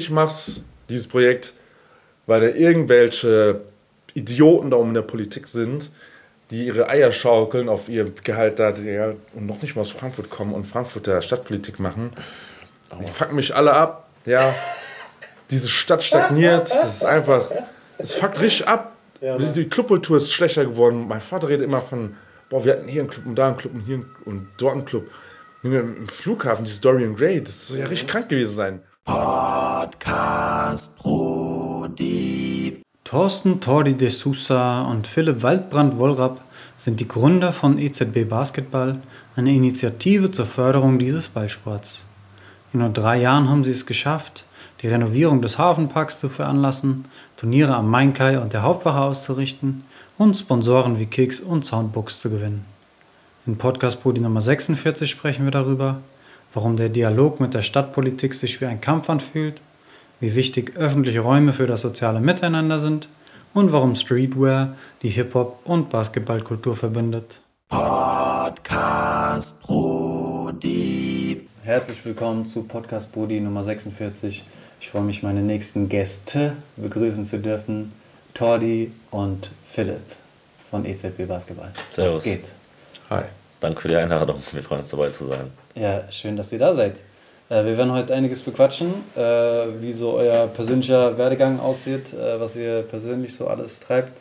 ich mach's, dieses Projekt, weil da irgendwelche Idioten da oben in der Politik sind, die ihre Eier schaukeln auf ihr Gehalt da ja, und noch nicht mal aus Frankfurt kommen und Frankfurter Stadtpolitik machen. Die fucken mich alle ab. Ja, diese Stadt stagniert. Das ist einfach, es fuckt richtig ab. Ja, die Clubkultur ist schlechter geworden. Mein Vater redet immer von, boah, wir hatten hier einen Club und da einen Club und hier und dort einen Club. Im Flughafen, dieses Dorian Gray, das soll ja richtig krank gewesen sein. Podcast Brody. Thorsten Tordi de Sousa und Philipp Waldbrand-Wollrapp sind die Gründer von EZB Basketball, eine Initiative zur Förderung dieses Ballsports. In nur drei Jahren haben sie es geschafft, die Renovierung des Hafenparks zu veranlassen, Turniere am Mainkai und der Hauptwache auszurichten und Sponsoren wie Kicks und Soundbooks zu gewinnen. In Podcast Podi Nummer 46 sprechen wir darüber, warum der Dialog mit der Stadtpolitik sich wie ein Kampf anfühlt, wie wichtig öffentliche Räume für das soziale Miteinander sind und warum Streetwear die Hip-Hop- und Basketballkultur verbindet. Podcast Brody. Herzlich willkommen zu Podcast Brody Nummer 46. Ich freue mich, meine nächsten Gäste begrüßen zu dürfen. Tordi und Philipp von EZB Basketball. Servus. Was geht? Hi. Danke für die Einladung. Wir freuen uns dabei zu sein. Ja, schön, dass ihr da seid. Äh, wir werden heute einiges bequatschen, äh, wie so euer persönlicher Werdegang aussieht, äh, was ihr persönlich so alles treibt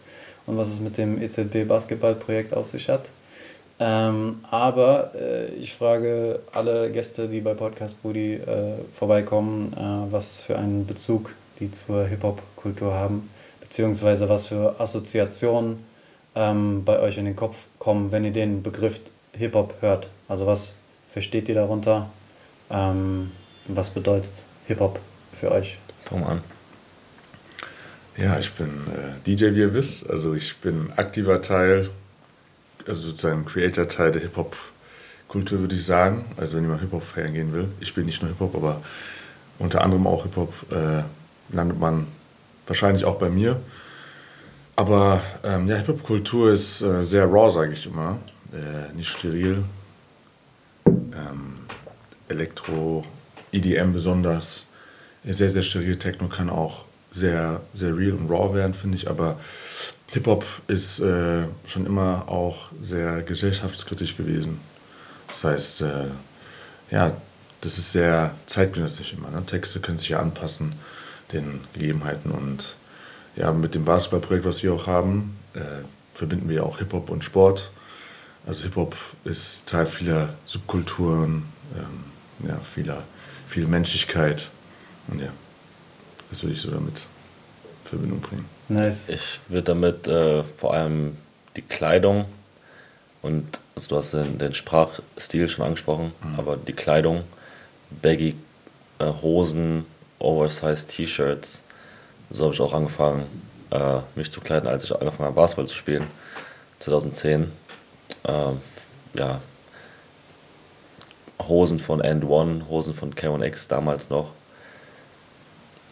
und was es mit dem EZB Basketballprojekt auf sich hat. Ähm, aber ich frage alle Gäste, die bei Podcast Booty vorbeikommen, was für einen Bezug die zur Hip-Hop-Kultur haben, beziehungsweise was für Assoziationen ähm, bei euch in den Kopf kommen, wenn ihr den Begriff Hip-Hop hört. Also was versteht ihr darunter? Ähm, was bedeutet Hip-Hop für euch? Fang an. Ja, ich bin äh, DJ, wie ihr wisst. Also ich bin aktiver Teil, also sozusagen Creator-Teil der Hip-Hop-Kultur, würde ich sagen. Also wenn jemand Hip-Hop feiern gehen will. Ich bin nicht nur Hip-Hop, aber unter anderem auch Hip-Hop äh, landet man wahrscheinlich auch bei mir. Aber ähm, ja, Hip-Hop-Kultur ist äh, sehr raw, sage ich immer. Äh, nicht steril. Ähm, Elektro, EDM besonders, sehr, sehr steril. Techno kann auch sehr, sehr real und raw werden, finde ich. Aber Hip-Hop ist äh, schon immer auch sehr gesellschaftskritisch gewesen. Das heißt, äh, ja, das ist sehr zeitgenössisch immer. Ne? Texte können sich ja anpassen den Gegebenheiten. Und ja, mit dem Basketballprojekt, was wir auch haben, äh, verbinden wir auch Hip-Hop und Sport. Also Hip-Hop ist Teil vieler Subkulturen, ähm, ja, vieler, viel Menschlichkeit. Und ja, das würde ich so damit in Verbindung bringen. Nice. Ich würde damit äh, vor allem die Kleidung und also du hast den, den Sprachstil schon angesprochen, mhm. aber die Kleidung, baggy äh, Hosen, oversized T-Shirts, so habe ich auch angefangen, äh, mich zu kleiden, als ich angefangen habe, Basketball zu spielen, 2010. Ähm, ja, Hosen von End One, Hosen von K1X damals noch.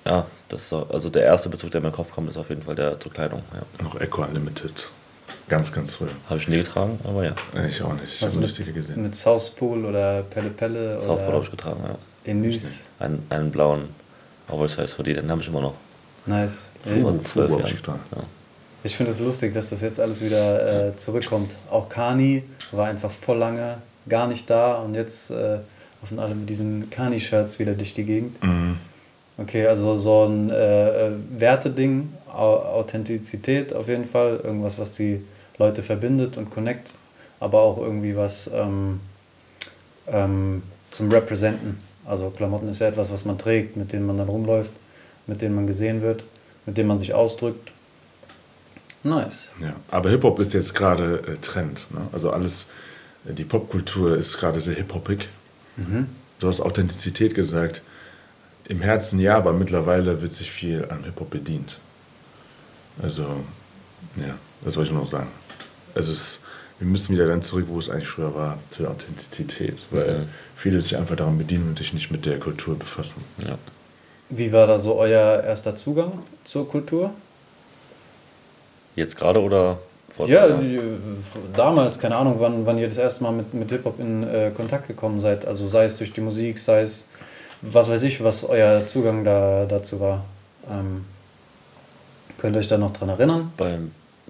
Ja, das ist also der erste Bezug, der in meinen Kopf kommt, ist auf jeden Fall der zur Kleidung. Ja. Noch Echo Unlimited. Ganz, ganz früh. Habe ich nie getragen, aber ja. Ich auch nicht. Ich also habe Lustige gesehen. Mit South Pool oder Pelle Pelle? South Pool habe ich getragen, ja. Enus. Einen, einen blauen Oversize Hoodie, den habe ich immer noch. Nice. Vor zwölf Jahren. Ich, ja. Ich finde es lustig, dass das jetzt alles wieder äh, zurückkommt. Auch Kani war einfach voll lange gar nicht da und jetzt äh, laufen alle mit diesen Kani-Shirts wieder durch die Gegend. Mhm. Okay, also so ein äh, äh Werteding, Authentizität auf jeden Fall, irgendwas, was die Leute verbindet und connect, aber auch irgendwie was ähm, ähm, zum Representen. Also Klamotten ist ja etwas, was man trägt, mit dem man dann rumläuft, mit dem man gesehen wird, mit dem man sich ausdrückt. Nice. Ja, aber Hip-Hop ist jetzt gerade äh, Trend. Ne? Also alles die Popkultur ist gerade sehr hip-hoppig. Mhm. Du hast Authentizität gesagt. Im Herzen ja, aber mittlerweile wird sich viel an Hip-Hop bedient. Also, ja, das wollte ich noch sagen. Also, es, wir müssen wieder dann zurück, wo es eigentlich früher war, zur Authentizität, weil mhm. viele sich einfach daran bedienen und sich nicht mit der Kultur befassen. Ja. Wie war da so euer erster Zugang zur Kultur? Jetzt gerade oder ja, die, damals, keine Ahnung, wann, wann ihr das erste Mal mit, mit Hip-Hop in äh, Kontakt gekommen seid. Also sei es durch die Musik, sei es was weiß ich, was euer Zugang da, dazu war. Ähm, könnt ihr euch da noch dran erinnern? Bei,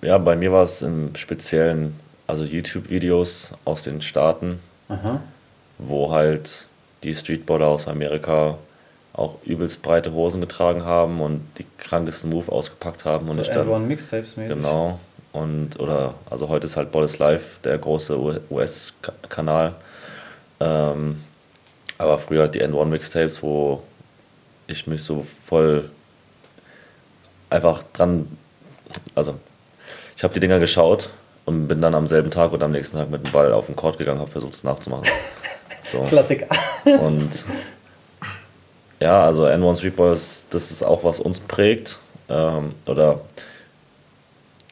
ja, bei mir war es im Speziellen, also YouTube-Videos aus den Staaten, Aha. wo halt die Streetballer aus Amerika auch übelst breite Hosen getragen haben und die krankesten Move ausgepackt haben. Und So ich dann, N1 Mixtapes mäßig. Genau. Und, oder, also heute ist halt Boris Live, der große US-Kanal. Ähm, aber früher halt die N1 Mixtapes, wo ich mich so voll einfach dran, also ich habe die Dinger geschaut und bin dann am selben Tag oder am nächsten Tag mit dem Ball auf den Court gegangen, habe versucht es nachzumachen. So. Klassik. Und ja, also N1 Streetball, ist, das ist auch, was uns prägt. Ähm, oder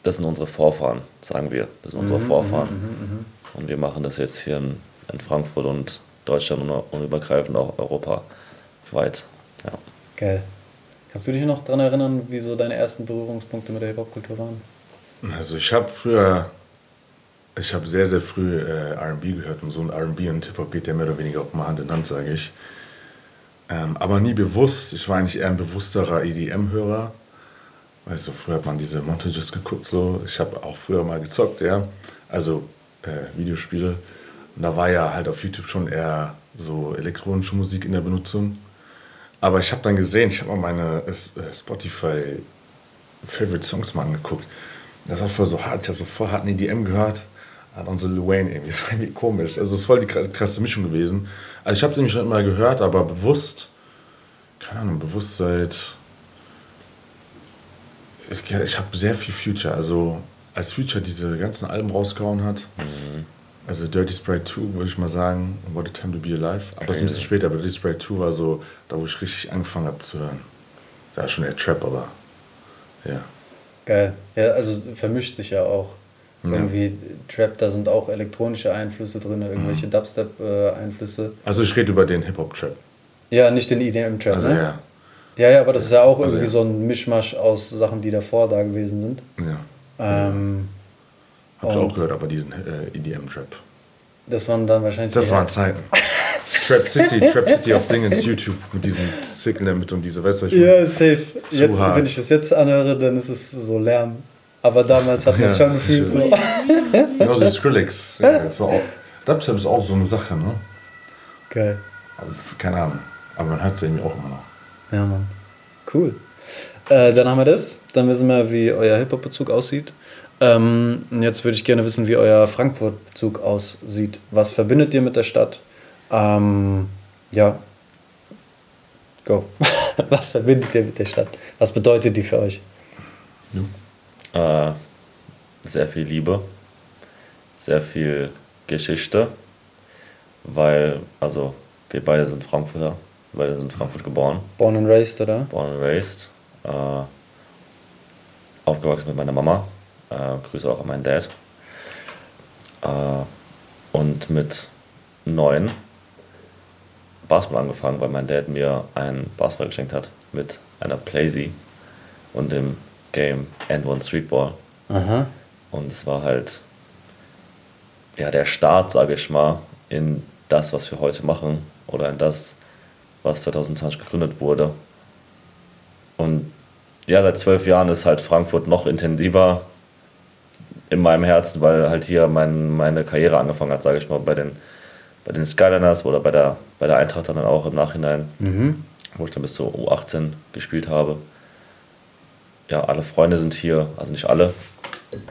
das sind unsere Vorfahren, sagen wir. Das sind unsere Vorfahren. Und wir machen das jetzt hier in, in Frankfurt und Deutschland und, und übergreifend auch europaweit. Ja. Geil. Kannst du dich noch daran erinnern, wie so deine ersten Berührungspunkte mit der Hip-Hop-Kultur waren? Also ich habe früher, ich habe sehr, sehr früh äh, R&B gehört und so ein R&B und Hip-Hop geht ja mehr oder weniger auch mal Hand in Hand, sage ich. Ähm, aber nie bewusst, ich war eigentlich eher ein bewussterer EDM-Hörer. Weißt du, früher hat man diese Montages geguckt, so. Ich habe auch früher mal gezockt, ja. Also äh, Videospiele. Und da war ja halt auf YouTube schon eher so elektronische Musik in der Benutzung. Aber ich habe dann gesehen, ich habe mal meine äh, Spotify Favorite Songs mal angeguckt. Das war voll so hart. Ich habe so voll harten EDM gehört. Hat unsere Lil Wayne irgendwie. Das war irgendwie komisch. Also, es ist voll die kra- krasse Mischung gewesen. Also, ich habe es nämlich schon immer gehört, aber bewusst, keine Ahnung, bewusst seit. Ich, ich habe sehr viel Future. Also, als Future diese ganzen Alben rausgehauen hat, also Dirty Sprite 2, würde ich mal sagen, What a Time to Be Alive. Aber es ist ein bisschen später, aber Dirty Sprite 2 war so, da wo ich richtig angefangen habe zu hören. Da war schon eher Trap, aber ja. Geil. Ja, also vermischt sich ja auch. Ja. Irgendwie Trap, da sind auch elektronische Einflüsse drin, irgendwelche Dubstep-Einflüsse. Also ich rede über den Hip-Hop-Trap. ja, nicht den EDM-Trap, Also ne? ja. Ja, ja, aber das ist ja auch Also irgendwie ja. so ein Mischmasch aus Sachen, die davor da gewesen sind. ja. Ähm, Hab ich auch gehört, aber diesen äh, EDM-Trap. das waren dann wahrscheinlich Das waren Zeiten. Trap City, Trap City auf Dingens YouTube mit diesem Signal Mitte und diese, weißt du, was ich? Ja, safe. Jetzt, wenn ich das jetzt anhöre, dann ist es so Lärm. Aber damals hat man Ja, schon gefühlt so. Genauso wie Skrillex. Ja, das war auch, Dubstep ist auch so eine Sache, ne? Geil. Aber, keine Ahnung. Aber man hört es irgendwie auch immer noch. Ja, Mann. Cool. Äh, dann haben wir das. Dann wissen wir, wie euer Hip-Hop-Bezug aussieht. Ähm, jetzt würde ich gerne wissen, wie euer Frankfurt-Bezug aussieht. Was verbindet ihr mit der Stadt? Ähm, ja. Go. Was verbindet ihr mit der Stadt? Was bedeutet die für euch? Äh, sehr viel Liebe, sehr viel Geschichte, weil, also wir beide sind Frankfurter, wir beide sind in Frankfurt geboren, Born and raised, oder? born and raised, äh, aufgewachsen mit meiner Mama, äh, Grüße auch an meinen Dad. Äh, und mit neun Basketball angefangen, weil mein Dad mir einen Basketball geschenkt hat mit einer Playsee und dem Game N1 Streetball. Aha. Und es war halt ja, der Start, sage ich mal, in das, was wir heute machen oder in das, was 2020 gegründet wurde. Und ja, seit zwölf Jahren ist halt Frankfurt noch intensiver in meinem Herzen, weil halt hier mein, meine Karriere angefangen hat, sage ich mal, bei den, bei den Skyliners oder bei der, bei der Eintracht dann auch im Nachhinein, Mhm. wo ich dann bis zur U18 gespielt habe. Ja, alle Freunde sind hier, also nicht alle,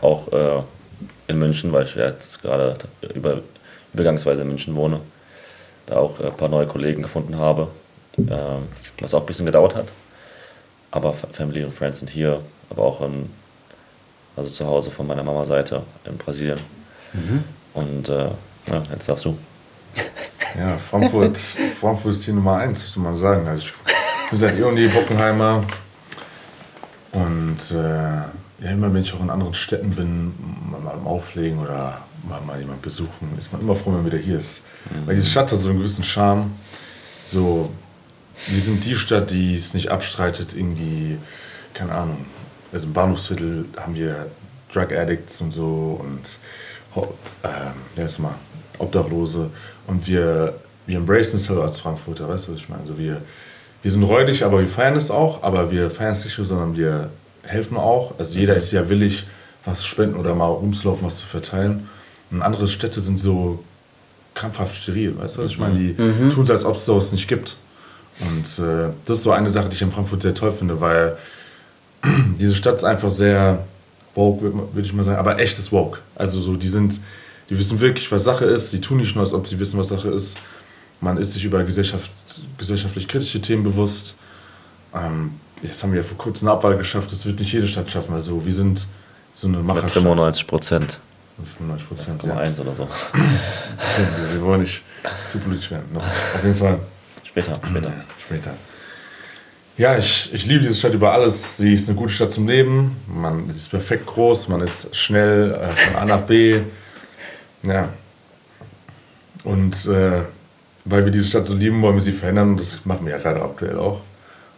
auch äh, in München, weil ich jetzt gerade über, übergangsweise in München wohne, da auch äh, ein paar neue Kollegen gefunden habe, ähm, was auch ein bisschen gedauert hat. Aber Fa- Family und Friends sind hier, aber auch in, also zu Hause von meiner Mama Seite in Brasilien. Und äh, ja, jetzt darfst du. Ja, Frankfurt, Frankfurt ist hier Nummer eins, muss man sagen. Also ich bin seit eh und je Bockenheimer. Und äh, ja, immer wenn ich auch in anderen Städten bin, mal, mal am Auflegen oder mal, mal jemand besuchen, ist man immer froh, wenn man wieder hier ist. Weil diese Stadt hat so einen gewissen Charme. So, wir sind die Stadt, die es nicht abstreitet, irgendwie, keine Ahnung. Also im Bahnhofsviertel haben wir Drug Addicts und so und ho- ähm, ja, ist mal Obdachlose. Und wir wir embracen es halt als Frankfurter, weißt du, was ich meine? Also wir, wir sind räudig, aber wir feiern es auch, aber wir feiern es nicht nur, sondern wir helfen auch. Also jeder ist ja willig, was zu spenden oder mal rumzulaufen, was zu verteilen. Und andere Städte sind so krampfhaft steril, weißt du, was ich meine? Die Mhm. tun es, als ob es sowas nicht gibt. Und äh, das ist so eine Sache, die ich in Frankfurt sehr toll finde, weil diese Stadt ist einfach sehr woke, würde würd ich mal sagen, aber echtes woke. Also so, die sind, die wissen wirklich, was Sache ist. Sie tun nicht nur, als ob sie wissen, was Sache ist. Man ist sich über Gesellschaft, gesellschaftlich kritische Themen bewusst. Ähm, jetzt haben wir ja vor kurzem eine Abwahl geschafft. Das wird nicht jede Stadt schaffen. Also wir sind so eine Macherstadt. 95 Prozent. 95 Prozent. 1 oder so. Wir, wollen nicht zu politisch werden. Noch. Auf jeden Fall. Später, später. Ja, später. Ja, ich, ich liebe diese Stadt über alles. Sie ist eine gute Stadt zum Leben. Man sie ist perfekt groß, man ist schnell äh, von A nach B. Ja. Und äh, weil wir diese Stadt so lieben, wollen wir sie verändern. Und das machen wir ja gerade aktuell auch.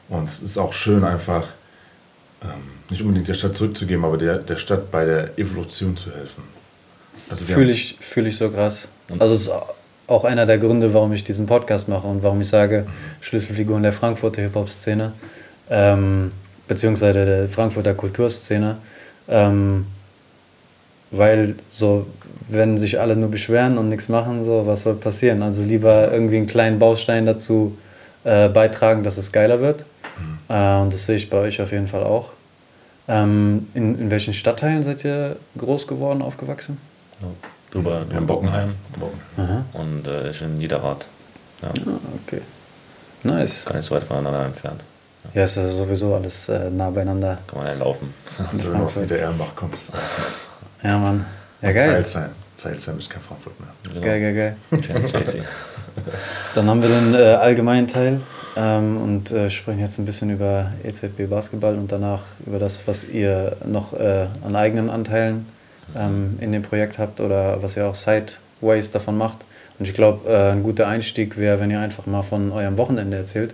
Und es ist auch schön, einfach ähm, nicht unbedingt der Stadt zurückzugeben, aber der, der Stadt bei der Evolution zu helfen. Also Fühle ich, fühl ich so krass. Also es ist auch einer der Gründe, warum ich diesen Podcast mache und warum ich sage, Schlüsselfiguren der Frankfurter Hip-Hop-Szene, ähm, beziehungsweise der Frankfurter Kulturszene, ähm, weil so, wenn sich alle nur beschweren und nichts machen, so, was soll passieren? Also lieber irgendwie einen kleinen Baustein dazu äh, beitragen, dass es geiler wird. Äh, und das sehe ich bei euch auf jeden Fall auch. Ähm, in, in welchen Stadtteilen seid ihr groß geworden, aufgewachsen? Ja. Drüber haben in Bockenheim Bockenheim. und äh, ich in Niederrad. Ja, Ah, okay. Nice. gar nicht so weit voneinander entfernt. Ja, ist ja sowieso alles äh, nah beieinander. Kann man ja laufen. Also wenn du aus Niedererlenbach kommst. Ja, Mann. Ja, geil. Zeilsheim. Zeilsheim ist kein Frankfurt mehr. Genau. Geil, geil, geil. Dann haben wir den äh, allgemeinen Teil ähm, und äh, sprechen jetzt ein bisschen über EZB Basketball und danach über das, was ihr noch äh, an eigenen Anteilen ähm, in dem Projekt habt oder was ihr auch sideways davon macht. Und ich glaube, äh, ein guter Einstieg wäre, wenn ihr einfach mal von eurem Wochenende erzählt,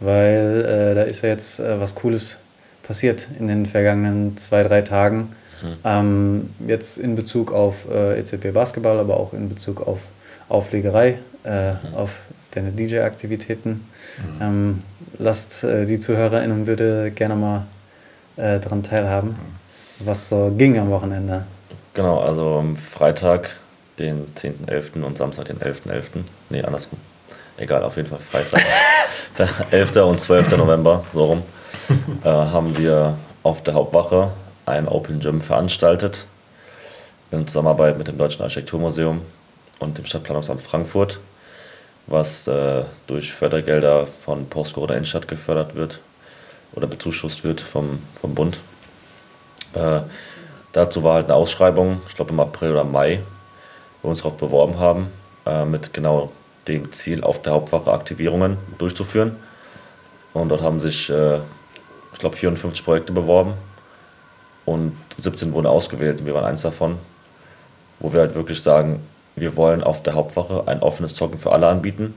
weil äh, da ist ja jetzt äh, was Cooles passiert in den vergangenen zwei, drei Tagen. Ähm, jetzt in Bezug auf äh, EZB Basketball, aber auch in Bezug auf Auflegerei, äh, auf deine DJ-Aktivitäten. Ähm, lasst äh, die ZuhörerInnen bitte gerne mal äh, daran teilhaben, was so ging am Wochenende. Genau, also am Freitag, den 10.11. und Samstag, den 11.11. Nee, andersrum. Egal, auf jeden Fall Freitag. Der 11. und 12. November, so rum, äh, haben wir auf der Hauptwache ein Open Gym veranstaltet. In Zusammenarbeit mit dem Deutschen Architekturmuseum und dem Stadtplanungsamt Frankfurt, was äh, durch Fördergelder von Postcode Innenstadt gefördert wird oder bezuschusst wird vom, vom Bund. Äh, dazu war halt eine Ausschreibung, ich glaube im April oder Mai, wo wir uns darauf beworben haben, äh, mit genau dem Ziel, auf der Hauptwache Aktivierungen durchzuführen. Und dort haben sich, äh, ich glaube, 54 Projekte beworben und 17 wurden ausgewählt und wir waren eins davon, wo wir halt wirklich sagen, wir wollen auf der Hauptwache ein offenes Zocken für alle anbieten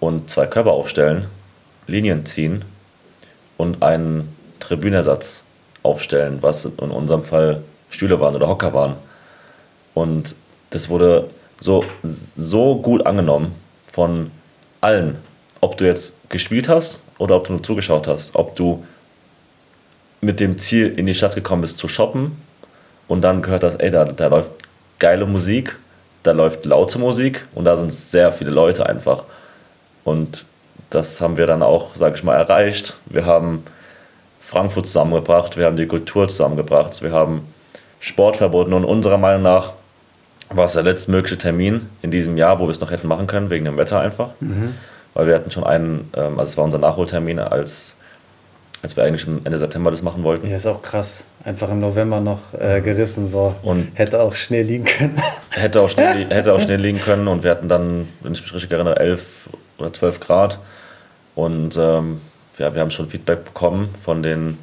und zwei Körper aufstellen, Linien ziehen und einen Tribünersatz aufstellen, was in unserem Fall Stühle waren oder Hocker waren. Und das wurde so, so gut angenommen von allen. Ob du jetzt gespielt hast oder ob du nur zugeschaut hast. Ob du mit dem Ziel in die Stadt gekommen bist zu shoppen und dann gehört hast, ey, da, da läuft geile Musik, da läuft laute Musik und da sind sehr viele Leute einfach. Und das haben wir dann auch, sage ich mal, erreicht. Wir haben Frankfurt zusammengebracht, wir haben die Kultur zusammengebracht, wir haben Sport verboten und unserer Meinung nach war es der letztmögliche Termin in diesem Jahr, wo wir es noch hätten machen können, wegen dem Wetter einfach. Weil wir hatten schon einen, ähm, also es war unser Nachholtermin, als, als wir eigentlich Ende September das machen wollten. Ja, ist auch krass. Einfach im November noch äh, gerissen, so. Und- Hätte auch Schnee liegen können. Hätte auch, Schnee, hätte auch Schnee liegen können und wir hatten dann, wenn ich mich richtig erinnere, 11 oder 12 Grad. Und ähm, ja, wir haben schon Feedback bekommen von den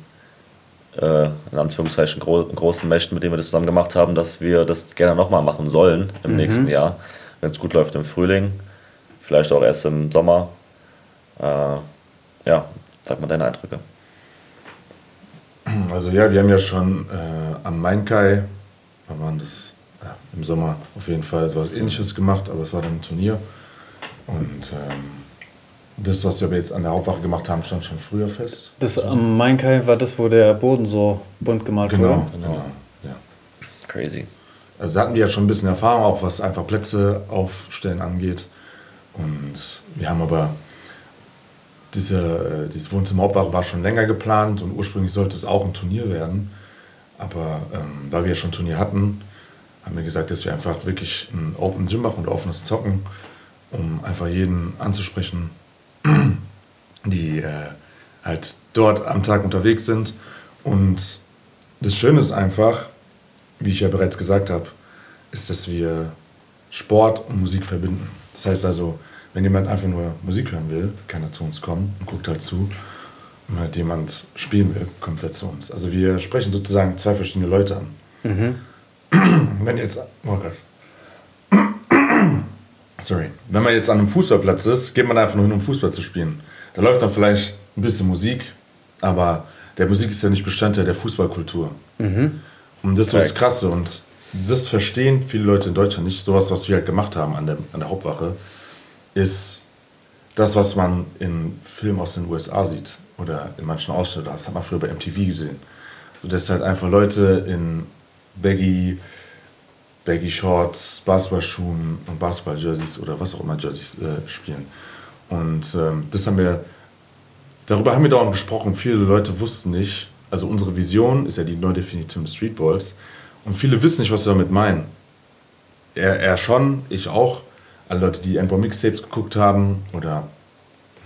äh, in Anführungszeichen gro großen Mächten, mit denen wir das zusammen gemacht haben, dass wir das gerne nochmal machen sollen im nächsten Jahr, wenn es gut läuft im Frühling, vielleicht auch erst im Sommer. Äh, ja, sag mal deine Eindrücke. Also ja, wir haben ja schon äh, am Mainkai, wann war das? Ja, Im Sommer auf jeden Fall so was ähnliches gemacht, aber es war dann ein Turnier. Und ähm, das, was wir aber jetzt an der Hauptwache gemacht haben, stand schon früher fest. Das am Mainkai war das, wo der Boden so bunt gemalt Genau, wurde. genau. Ja. Crazy. Also da hatten wir ja schon ein bisschen Erfahrung, auch was einfach Plätze aufstellen angeht. Und wir haben aber diese, äh, dieses Wohnzimmer Hauptwache war schon länger geplant und ursprünglich sollte es auch ein Turnier werden. Aber ähm, da wir ja schon ein Turnier hatten, haben wir gesagt, dass wir einfach wirklich ein Open Gym machen und offenes Zocken, um einfach jeden anzusprechen, die äh, halt dort am Tag unterwegs sind. Und das Schöne ist einfach, wie ich ja bereits gesagt habe, ist, dass wir Sport und Musik verbinden. Das heißt also, wenn jemand einfach nur Musik hören will, kann er zu uns kommen und guckt halt zu. Und halt jemand spielen will, kommt er zu uns. Also wir sprechen sozusagen zwei verschiedene Leute an. Wenn jetzt, oh Gott. Sorry. Wenn man jetzt an einem Fußballplatz ist, geht man einfach nur hin, um Fußball zu spielen. Da läuft dann vielleicht ein bisschen Musik, aber der Musik ist ja nicht Bestandteil der Fußballkultur. Und das ist so das. Krasse. Und das verstehen viele Leute in Deutschland nicht. Sowas, was wir halt gemacht haben an der, an der Hauptwache, ist das, was man in Filmen aus den USA sieht oder in manchen Ausstellungen. Das hat man früher bei MTV gesehen. So, dass halt einfach Leute in Baggy, Baggy Shorts, Basketballschuhen und Basketball-Jerseys oder was auch immer Jerseys äh, spielen. Und ähm, das haben wir, darüber haben wir dauernd gesprochen. Viele Leute wussten nicht, also unsere Vision ist ja die Neudefinition des Streetballs. Und viele wissen nicht, was wir damit meinen. Er, er schon, ich auch. Alle Leute, die Endball Mixtapes geguckt haben oder,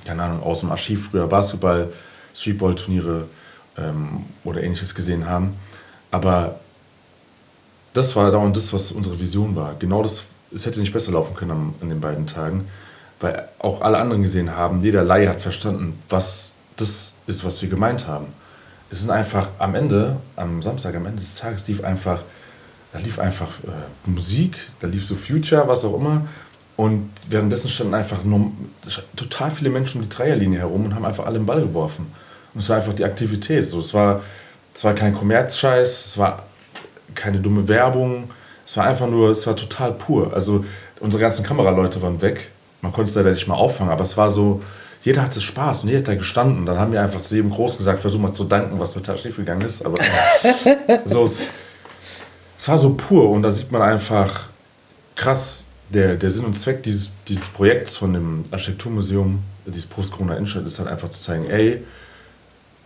keine Ahnung, aus dem Archiv früher Basketball, Streetball-Turniere ähm, oder ähnliches gesehen haben. Aber das war dauernd das, was unsere Vision war. Genau das, es hätte nicht besser laufen können am, an den beiden Tagen, weil auch alle anderen gesehen haben, jeder Laie hat verstanden, was das ist, was wir gemeint haben. Es sind einfach am Ende, am Samstag, am Ende des Tages lief einfach, da lief einfach äh, Musik, da lief so Future, was auch immer. Und währenddessen standen einfach nur, total viele Menschen um die Dreierlinie herum und haben einfach alle den Ball geworfen. Und es war einfach die Aktivität. So, es, war, es war kein Kommerzscheiß, es war keine dumme Werbung. Es war einfach nur, es war total pur. Also unsere ganzen Kameraleute waren weg. Man konnte es leider nicht mal auffangen, aber es war so, jeder hatte Spaß und jeder hat da gestanden. Dann haben wir einfach zu jedem groß gesagt, versuch mal zu danken, was total schief gegangen ist. Aber so, es, es war so pur und da sieht man einfach krass, der, der Sinn und Zweck dieses, dieses Projekts von dem Architekturmuseum, dieses Post-Corona-Innenstadt, ist halt einfach zu zeigen, ey,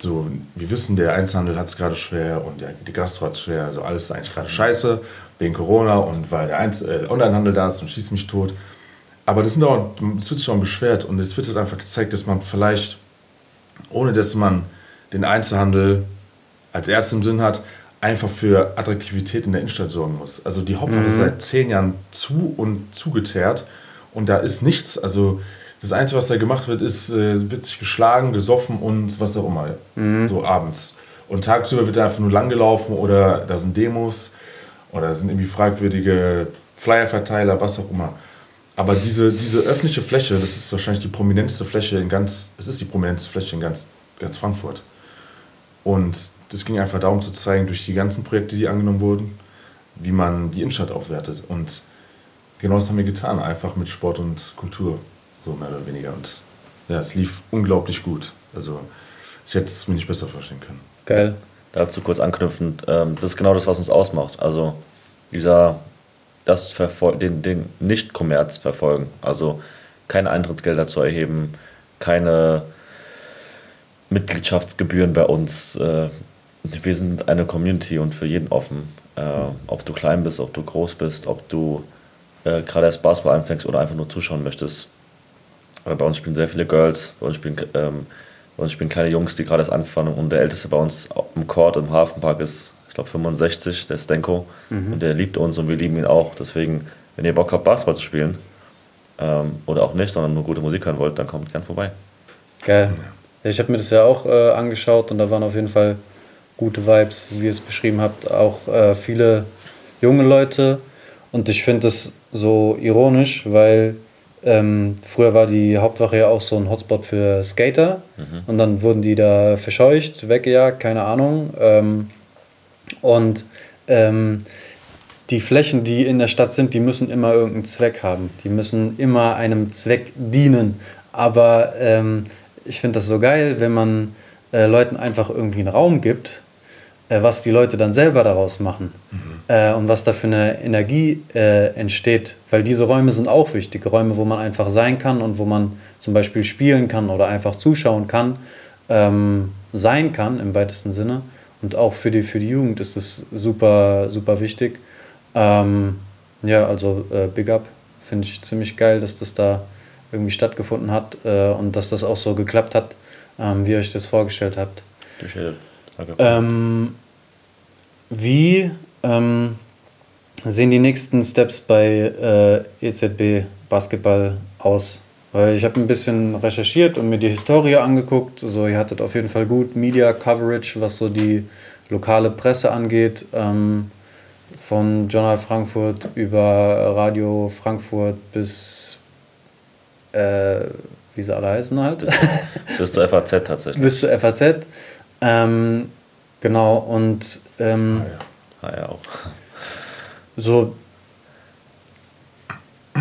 so, wir wissen, der Einzelhandel hat es gerade schwer und der, die Gastro hat es schwer, also alles ist eigentlich gerade scheiße wegen Corona und weil der Einz äh, Onlinehandel da ist und schießt mich tot. Aber das, sind auch, das wird auch beschwert und es wird halt einfach gezeigt, dass man vielleicht, ohne dass man den Einzelhandel als erstes im Sinn hat, einfach für Attraktivität in der Innenstadt sorgen muss. Also die Hauptwache ist seit zehn Jahren zu und zugeteert und da ist nichts, also das Einzige, was da gemacht wird, ist, äh, wird sich geschlagen, gesoffen und was auch immer, so abends. Und tagsüber wird da einfach nur langgelaufen oder da sind Demos oder sind irgendwie fragwürdige Flyerverteiler, was auch immer. Aber diese, diese öffentliche Fläche, das ist wahrscheinlich die prominenteste Fläche in ganz, es ist die prominenteste Fläche in ganz, ganz Frankfurt. Und das ging einfach darum zu zeigen, durch die ganzen Projekte, die angenommen wurden, wie man die Innenstadt aufwertet. Und genau das haben wir getan, einfach mit Sport und Kultur, so mehr oder weniger. Und ja, es lief unglaublich gut. Also ich hätte es mir nicht besser vorstellen können. Geil. Dazu kurz anknüpfend, ähm, das ist genau das, was uns ausmacht. Also dieser, das Verfol den, den Nicht-Kommerz verfolgen. Also keine Eintrittsgelder zu erheben, keine Mitgliedschaftsgebühren bei uns. Wir sind eine Community und für jeden offen. Äh, ob du klein bist, ob du groß bist, ob du äh, gerade erst Basketball anfängst oder einfach nur zuschauen möchtest. Aber bei uns spielen sehr viele Girls, bei uns spielen, ähm, bei uns spielen kleine Jungs, die gerade erst anfangen. Und der älteste bei uns im Court im Hafenpark ist, ich glaube, 65, der Stenko. Und der liebt uns und wir lieben ihn auch. Deswegen, wenn ihr Bock habt, Basketball zu spielen, ähm, oder auch nicht, sondern nur gute Musik hören wollt, dann kommt gern vorbei. Geil. Ja, ich habe mir das ja auch äh, angeschaut und da waren auf jeden Fall gute Vibes, wie ihr es beschrieben habt. Auch äh, viele junge Leute. Und ich finde das so ironisch, weil ähm, früher war die Hauptwache ja auch so ein Hotspot für Skater. Und dann wurden die da verscheucht, weggejagt, keine Ahnung. Ähm, und ähm, die Flächen, die in der Stadt sind, die müssen immer irgendeinen Zweck haben. Die müssen immer einem Zweck dienen. Aber ähm, ich finde das so geil, wenn man äh, Leuten einfach irgendwie einen Raum gibt, was die Leute dann selber daraus machen mhm. äh, und was da für eine Energie äh, entsteht. Weil diese Räume sind auch wichtig. Räume, wo man einfach sein kann und wo man zum Beispiel spielen kann oder einfach zuschauen kann, ähm, sein kann im weitesten Sinne. Und auch für die, für die Jugend ist das super, super wichtig. Ähm, ja, also äh, Big Up finde ich ziemlich geil, dass das da irgendwie stattgefunden hat äh, und dass das auch so geklappt hat, ähm, wie ihr euch das vorgestellt habt. Danke. Ähm, wie ähm, sehen die nächsten Steps bei äh, EZB Basketball aus? Weil ich habe ein bisschen recherchiert und mir die Historie angeguckt. So, ihr hattet auf jeden Fall gut Media Coverage, was so die lokale Presse angeht. Ähm, von Journal Frankfurt über Radio Frankfurt bis, äh, wie sie alle heißen halt. Bis, bis zur FAZ tatsächlich. bis zur FAZ. Ähm, genau, und. Ähm, ah, ja. Ah, ja, auch. So.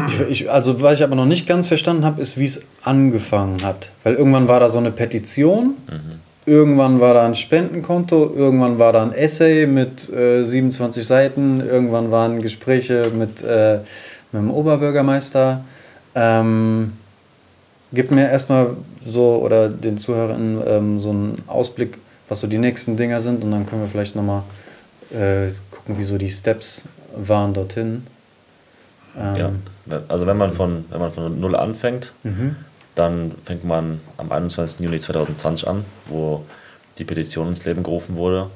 Ich, ich, also, was ich aber noch nicht ganz verstanden habe, ist, wie es angefangen hat. Weil irgendwann war da so eine Petition. Mhm Irgendwann war da ein Spendenkonto, irgendwann war da ein Essay mit äh, 27 Seiten, irgendwann waren Gespräche mit, äh, mit dem Oberbürgermeister. Ähm, gib mir erstmal so oder den Zuhörern ähm, so einen Ausblick, was so die nächsten Dinger sind und dann können wir vielleicht nochmal äh, gucken, wie so die Steps waren dorthin. Ähm, ja, also wenn man von, wenn man von null anfängt, mhm dann fängt man am 21. Juni 2020 an, wo die Petition ins Leben gerufen wurde.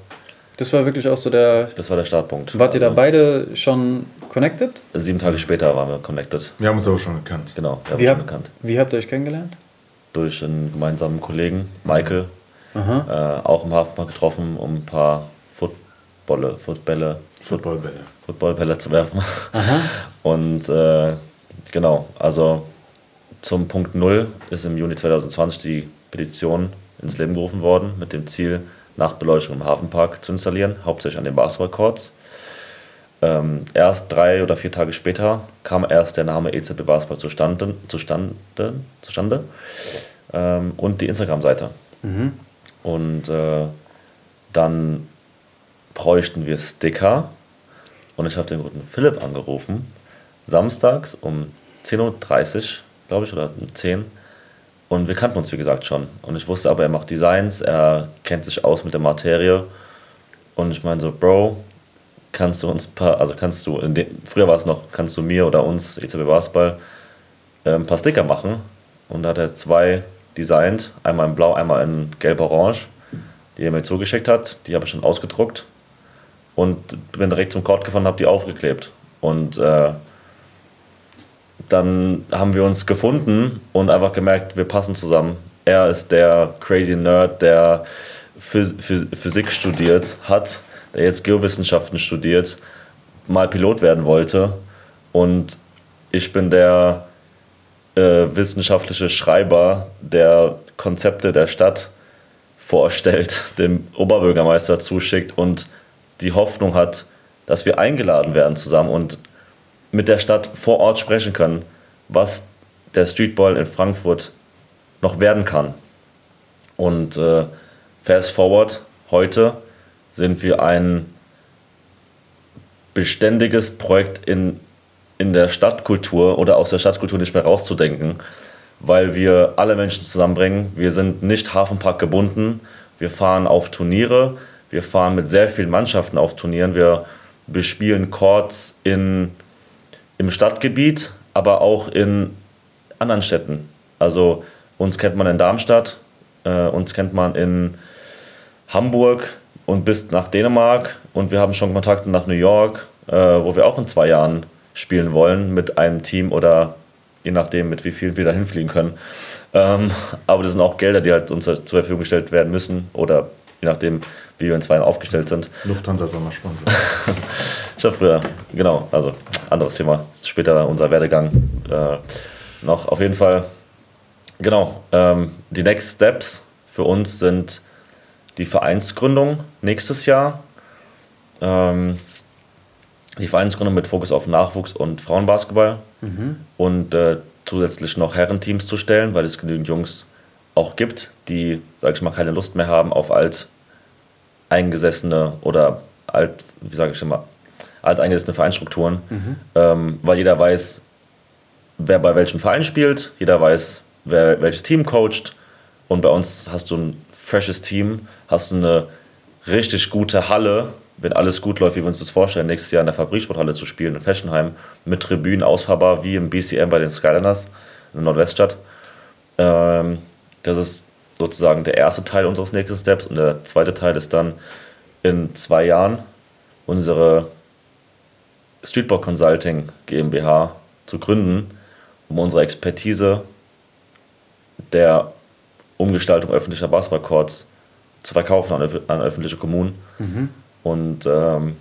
Das war wirklich auch so der. Das war der Startpunkt. Wart ihr da also beide schon connected? Sieben Tage später waren wir connected. Wir haben uns aber schon gekannt. Genau, wir haben wie, uns schon gekannt. Wie habt ihr euch kennengelernt? Durch einen gemeinsamen Kollegen, Michael. Äh, auch im Hafenpark getroffen, um ein paar Footballe, Footbälle, Footballbälle. Footballbälle zu werfen. Aha. Und äh, genau, also zum Punkt Null ist im Juni 2020 die Petition ins Leben gerufen worden mit dem Ziel, Nachtbeleuchtung im Hafenpark zu installieren, hauptsächlich an den Basketballcourts. Ähm, erst drei oder vier Tage später kam erst der Name EZB Basketball zustande, zustande, zustande ähm, und die Instagram-Seite. Mhm. Und äh, dann bräuchten wir Sticker und ich habe den guten Philipp angerufen, samstags um 10.30 Uhr glaube ich, oder 10. Und wir kannten uns, wie gesagt, schon. Und ich wusste aber, er macht Designs, er kennt sich aus mit der Materie. Und ich meine so, Bro, kannst du uns paar, also kannst du, den, früher war es noch, kannst du mir oder uns, EZB Basketball, äh, ein paar Sticker machen. Und da hat er zwei designt, einmal in blau, einmal in gelb-orange, die er mir zugeschickt hat. Die habe ich schon ausgedruckt und bin direkt zum Court gefahren und habe die aufgeklebt. Und äh, dann haben wir uns gefunden und einfach gemerkt, wir passen zusammen. Er ist der crazy Nerd, der Phys Phys Physik studiert hat, der jetzt Geowissenschaften studiert, mal Pilot werden wollte. Und ich bin der äh, wissenschaftliche Schreiber, der Konzepte der Stadt vorstellt, dem Oberbürgermeister zuschickt und die Hoffnung hat, dass wir eingeladen werden zusammen und mit der Stadt vor Ort sprechen können, was der Streetball in Frankfurt noch werden kann. Und äh, fast forward, heute sind wir ein beständiges Projekt in, in der Stadtkultur oder aus der Stadtkultur nicht mehr rauszudenken, weil wir alle Menschen zusammenbringen. Wir sind nicht Hafenpark gebunden. Wir fahren auf Turniere. Wir fahren mit sehr vielen Mannschaften auf Turnieren. Wir bespielen Courts in im Stadtgebiet, aber auch in anderen Städten. Also uns kennt man in Darmstadt, äh, uns kennt man in Hamburg und bis nach Dänemark und wir haben schon Kontakte nach New York, äh, wo wir auch in zwei Jahren spielen wollen mit einem Team oder je nachdem, mit wie viel wir da hinfliegen können. Ähm, aber das sind auch Gelder, die halt uns zur Verfügung gestellt werden müssen oder je nachdem, wie wir in zwei Jahren aufgestellt sind. Lufthansa Sommersponsor. ich habe früher, genau, also anderes Thema, später unser Werdegang äh, noch. Auf jeden Fall, genau, ähm, die Next Steps für uns sind die Vereinsgründung nächstes Jahr. Ähm, die Vereinsgründung mit Fokus auf Nachwuchs und Frauenbasketball und äh, zusätzlich noch Herrenteams zu stellen, weil es genügend Jungs auch gibt, die, sag ich mal, keine Lust mehr haben auf alt eingesessene oder alt, wie sage ich immer, alteingesessene Vereinsstrukturen, ähm, weil jeder weiß, wer bei welchem Verein spielt, jeder weiß, wer welches Team coacht. Und bei uns hast du ein freshes Team, hast du eine richtig gute Halle, wenn alles gut läuft, wie wir uns das vorstellen, nächstes Jahr in der Fabriksporthalle zu spielen in Fessenheim mit Tribünen ausfahrbar wie im BCM bei den Skyliners in der Nordweststadt. Ähm, das ist sozusagen der erste Teil unseres nächsten Steps und der zweite Teil ist dann in zwei Jahren unsere Streetball Consulting GmbH zu gründen, um unsere Expertise der Umgestaltung öffentlicher Basketballcourts zu verkaufen an, öf- an öffentliche Kommunen. Und ähm,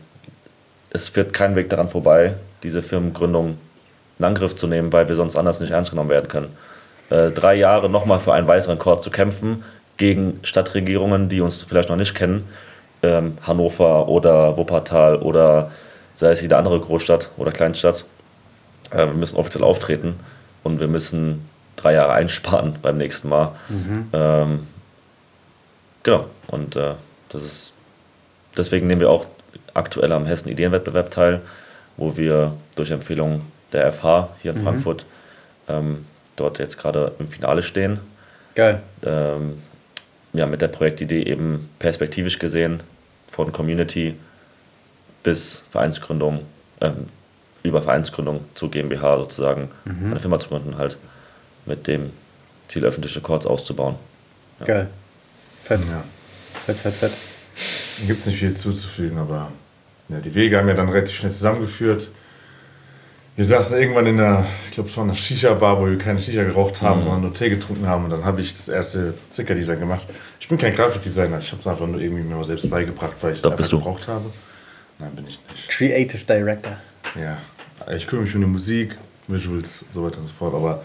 es führt kein Weg daran vorbei, diese Firmengründung in Angriff zu nehmen, weil wir sonst anders nicht ernst genommen werden können. Äh, drei Jahre nochmal für einen weiteren Court zu kämpfen gegen Stadtregierungen, die uns vielleicht noch nicht kennen, ähm, Hannover oder Wuppertal oder sei es jede andere Großstadt oder Kleinstadt. Äh, wir müssen offiziell auftreten und wir müssen drei Jahre einsparen beim nächsten Mal. Ähm, genau, und äh, das ist deswegen nehmen wir auch aktuell am Hessen Ideenwettbewerb teil, wo wir durch Empfehlung der FH hier in Frankfurt ähm, dort jetzt gerade im Finale stehen. Geil. Ähm, ja, mit der Projektidee eben perspektivisch gesehen von Community bis Vereinsgründung, ähm, über Vereinsgründung zu GmbH sozusagen, eine Firma zu gründen, halt mit dem Ziel, öffentliche Courts auszubauen. Geil. Fett. Ja. Fett, fett, fett. Gibt es nicht viel zuzufügen, aber ja, die Wege haben ja dann relativ schnell zusammengeführt. Wir saßen irgendwann in einer, ich glaube, es war eine Shisha-Bar, wo wir keine Shisha geraucht haben, sondern nur Tee getrunken haben. Und dann habe ich das erste Sticker-Design gemacht. Ich bin kein Grafikdesigner, ich habe es einfach nur irgendwie mir mal selbst beigebracht, weil ich es einfach bist du. gebraucht habe. Nein, bin ich nicht. Creative Director. Ja, ich kümmere mich um die Musik, Visuals, so weiter und so fort. Aber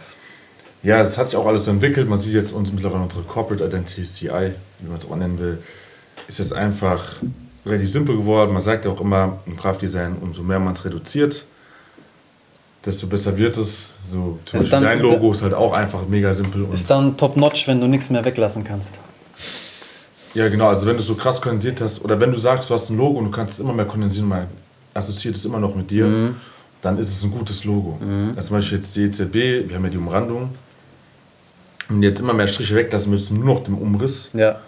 ja, das hat sich auch alles so entwickelt. Man sieht jetzt uns mittlerweile unsere Corporate Identity, CI, wie man es auch nennen will, ist jetzt einfach relativ simpel geworden. Man sagt ja auch immer im Grafikdesign, umso mehr man es reduziert, desto besser wird es. So, zum Ist Beispiel dann- dein Logo ist halt auch einfach mega simpel. Und Ist dann top-notch, wenn du nichts mehr weglassen kannst. Ja, genau. Also wenn du es so krass kondensiert hast, oder wenn du sagst, du hast ein Logo und du kannst es immer mehr kondensieren, man assoziiert es immer noch mit dir, dann ist es ein gutes Logo. Also zum Beispiel jetzt die EZB, wir haben ja die Umrandung. Und jetzt immer mehr Striche weglassen müssen, nur noch dem Umriss. Ja.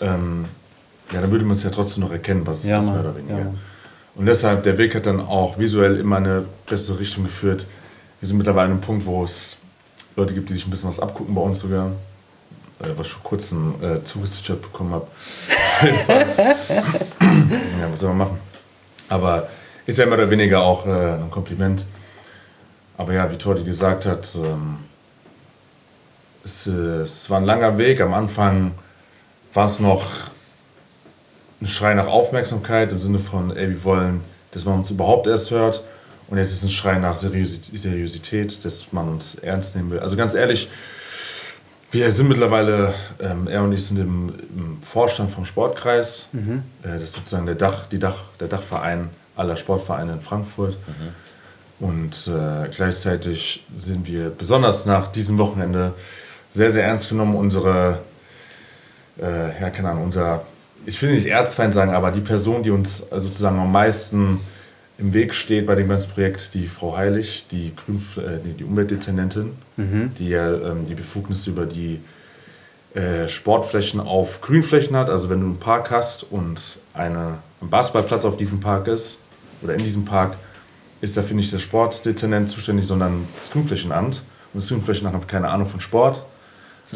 Ähm, ja, dann würde man es ja trotzdem noch erkennen, was es Ja, ist, mehr oder weniger. Ja, und deshalb, der Weg hat dann auch visuell immer eine bessere Richtung geführt. Wir sind mittlerweile an einem Punkt, wo es Leute gibt, die sich ein bisschen was abgucken bei uns sogar. Äh, was ich vor kurzem äh, zugezwitschert bekommen habe. ja, was soll man machen? Aber ist ja mehr oder weniger auch äh, ein Kompliment. Aber ja, wie Tordi gesagt hat, ähm, es, äh, es war ein langer Weg. Am Anfang war es noch ein Schrei nach Aufmerksamkeit im Sinne von, ey, wir wollen, dass man uns überhaupt erst hört. Und jetzt ist es ein Schrei nach Seriosität, dass man uns ernst nehmen will. Also ganz ehrlich, wir sind mittlerweile, ähm, er und ich sind im, im Vorstand vom Sportkreis. Äh, das ist sozusagen der, Dach, die Dach, der Dachverein aller Sportvereine in Frankfurt. Und äh, gleichzeitig sind wir besonders nach diesem Wochenende sehr, sehr ernst genommen. Unsere, äh, ja, keine Ahnung, unser, ich will nicht Erzfeind sagen, aber die Person, die uns äh, sozusagen am meisten im Weg steht bei dem ganzen Projekt, die Frau Heilig, die, Grün, äh, nee, die Umweltdezernentin, die ja ähm, die Befugnisse über die äh, Sportflächen auf Grünflächen hat. Also wenn du einen Park hast und eine, ein Basketballplatz auf diesem Park ist oder in diesem Park, ist dafür nicht der Sportdezernent zuständig, sondern das Grünflächenamt. Und das Grünflächenamt hat keine Ahnung von Sport.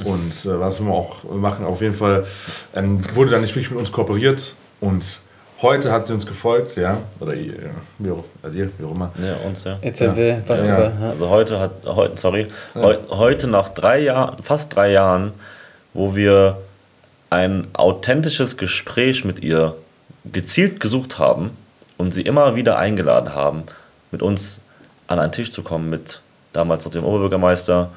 Und äh, was wir auch machen, auf jeden Fall ähm, wurde dann nicht wirklich mit uns kooperiert. Und heute hat sie uns gefolgt, ja, oder ihr, wie auch, also ihr, wie auch immer. Ja, uns, ja. EZB, Basketball. Ja. Also heute hat, heute, sorry, heu, heute nach drei Jahren, fast drei Jahren, wo wir ein authentisches Gespräch mit ihr gezielt gesucht haben und sie immer wieder eingeladen haben, mit uns an einen Tisch zu kommen, mit damals noch dem Oberbürgermeister,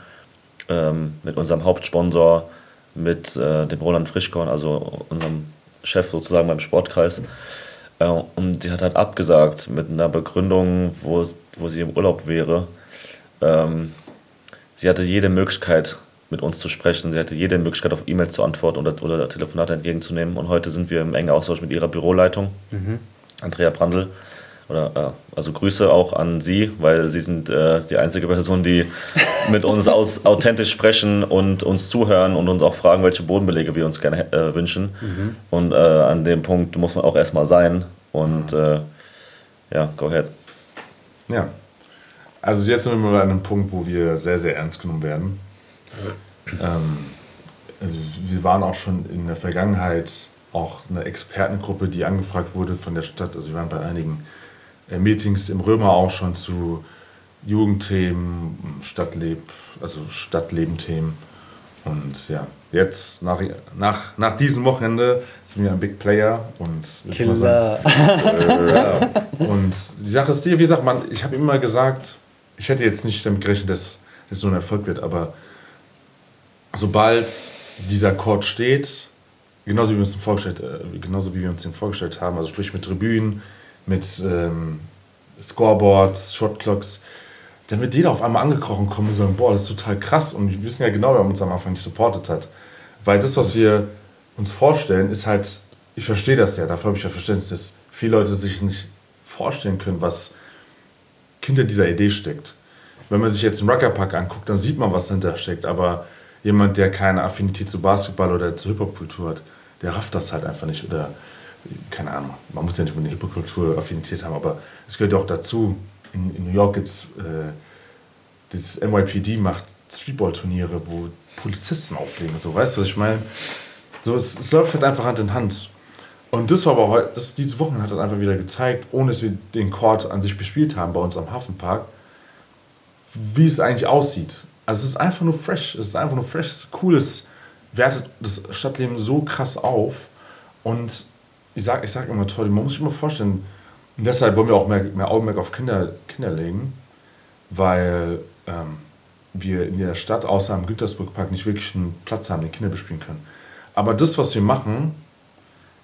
ähm, mit unserem Hauptsponsor, mit äh, dem Roland Frischkorn, also unserem Chef sozusagen beim Sportkreis. Äh, und die hat halt abgesagt mit einer Begründung, wo, wo sie im Urlaub wäre. Ähm, sie hatte jede Möglichkeit, mit uns zu sprechen. Sie hatte jede Möglichkeit, auf E-Mails zu antworten oder, oder Telefonate entgegenzunehmen. Und heute sind wir im engen Austausch mit ihrer Büroleitung, mhm. Andrea Brandl. Oder, äh, also Grüße auch an Sie, weil Sie sind äh, die einzige Person, die mit uns aus, authentisch sprechen und uns zuhören und uns auch fragen, welche Bodenbelege wir uns gerne äh, wünschen. Mhm. Und äh, an dem Punkt muss man auch erstmal sein. Und äh, ja, go ahead. Ja. Also jetzt sind wir mal an einem Punkt, wo wir sehr, sehr ernst genommen werden. Ähm, also wir waren auch schon in der Vergangenheit auch eine Expertengruppe, die angefragt wurde von der Stadt. Also wir waren bei einigen Meetings im Römer auch schon zu Jugendthemen, Stadtleb, also Stadtleben-Themen. Und ja, jetzt nach, nach, nach diesem Wochenende sind wir ein Big Player und Killer. Sagen, äh. Und die Sache ist die, wie sagt man, ich habe immer gesagt, ich hätte jetzt nicht damit gerechnet, dass das so ein Erfolg wird, aber sobald dieser Chord steht, genauso wie wir uns den vorgestellt, äh, genauso wie wir uns den vorgestellt haben, also sprich mit Tribünen, mit ähm, Scoreboards, Shotclocks, dann wird jeder auf einmal angekrochen kommen und sagen, boah, das ist total krass. Und wir wissen ja genau, wer uns am Anfang nicht supportet hat. Weil das, was wir uns vorstellen, ist halt, ich verstehe das ja, dafür habe ich ja Verständnis, dass viele Leute sich nicht vorstellen können, was hinter dieser Idee steckt. Wenn man sich jetzt den Ruckerpack anguckt, dann sieht man, was dahinter steckt. Aber jemand, der keine Affinität zu Basketball oder zur Hip-Hop-Kultur hat, der rafft das halt einfach nicht. Oder, keine Ahnung, man muss ja nicht mit der Hip-Hop-Kultur Affinität haben, aber es gehört ja auch dazu. In, in New York gibt es, äh, das NYPD macht Streetball-Turniere, wo Polizisten auflegen. So, weißt du, was ich meine? So, es, läuft halt einfach Hand in Hand. Und das war aber heute, diese Woche hat das einfach wieder gezeigt, ohne dass wir den Court an sich bespielt haben bei uns am Hafenpark, wie es eigentlich aussieht. Also es ist einfach nur fresh, es ist einfach nur fresh, es ist cool, es wertet das Stadtleben so krass auf. Und ich sage ich sag immer toll, man muss sich immer vorstellen, und deshalb wollen wir auch mehr, mehr Augenmerk auf Kinder, Kinder legen, weil ähm, wir in der Stadt außer am Güntersburgpark nicht wirklich einen Platz haben, den Kinder bespielen können. Aber das, was wir machen,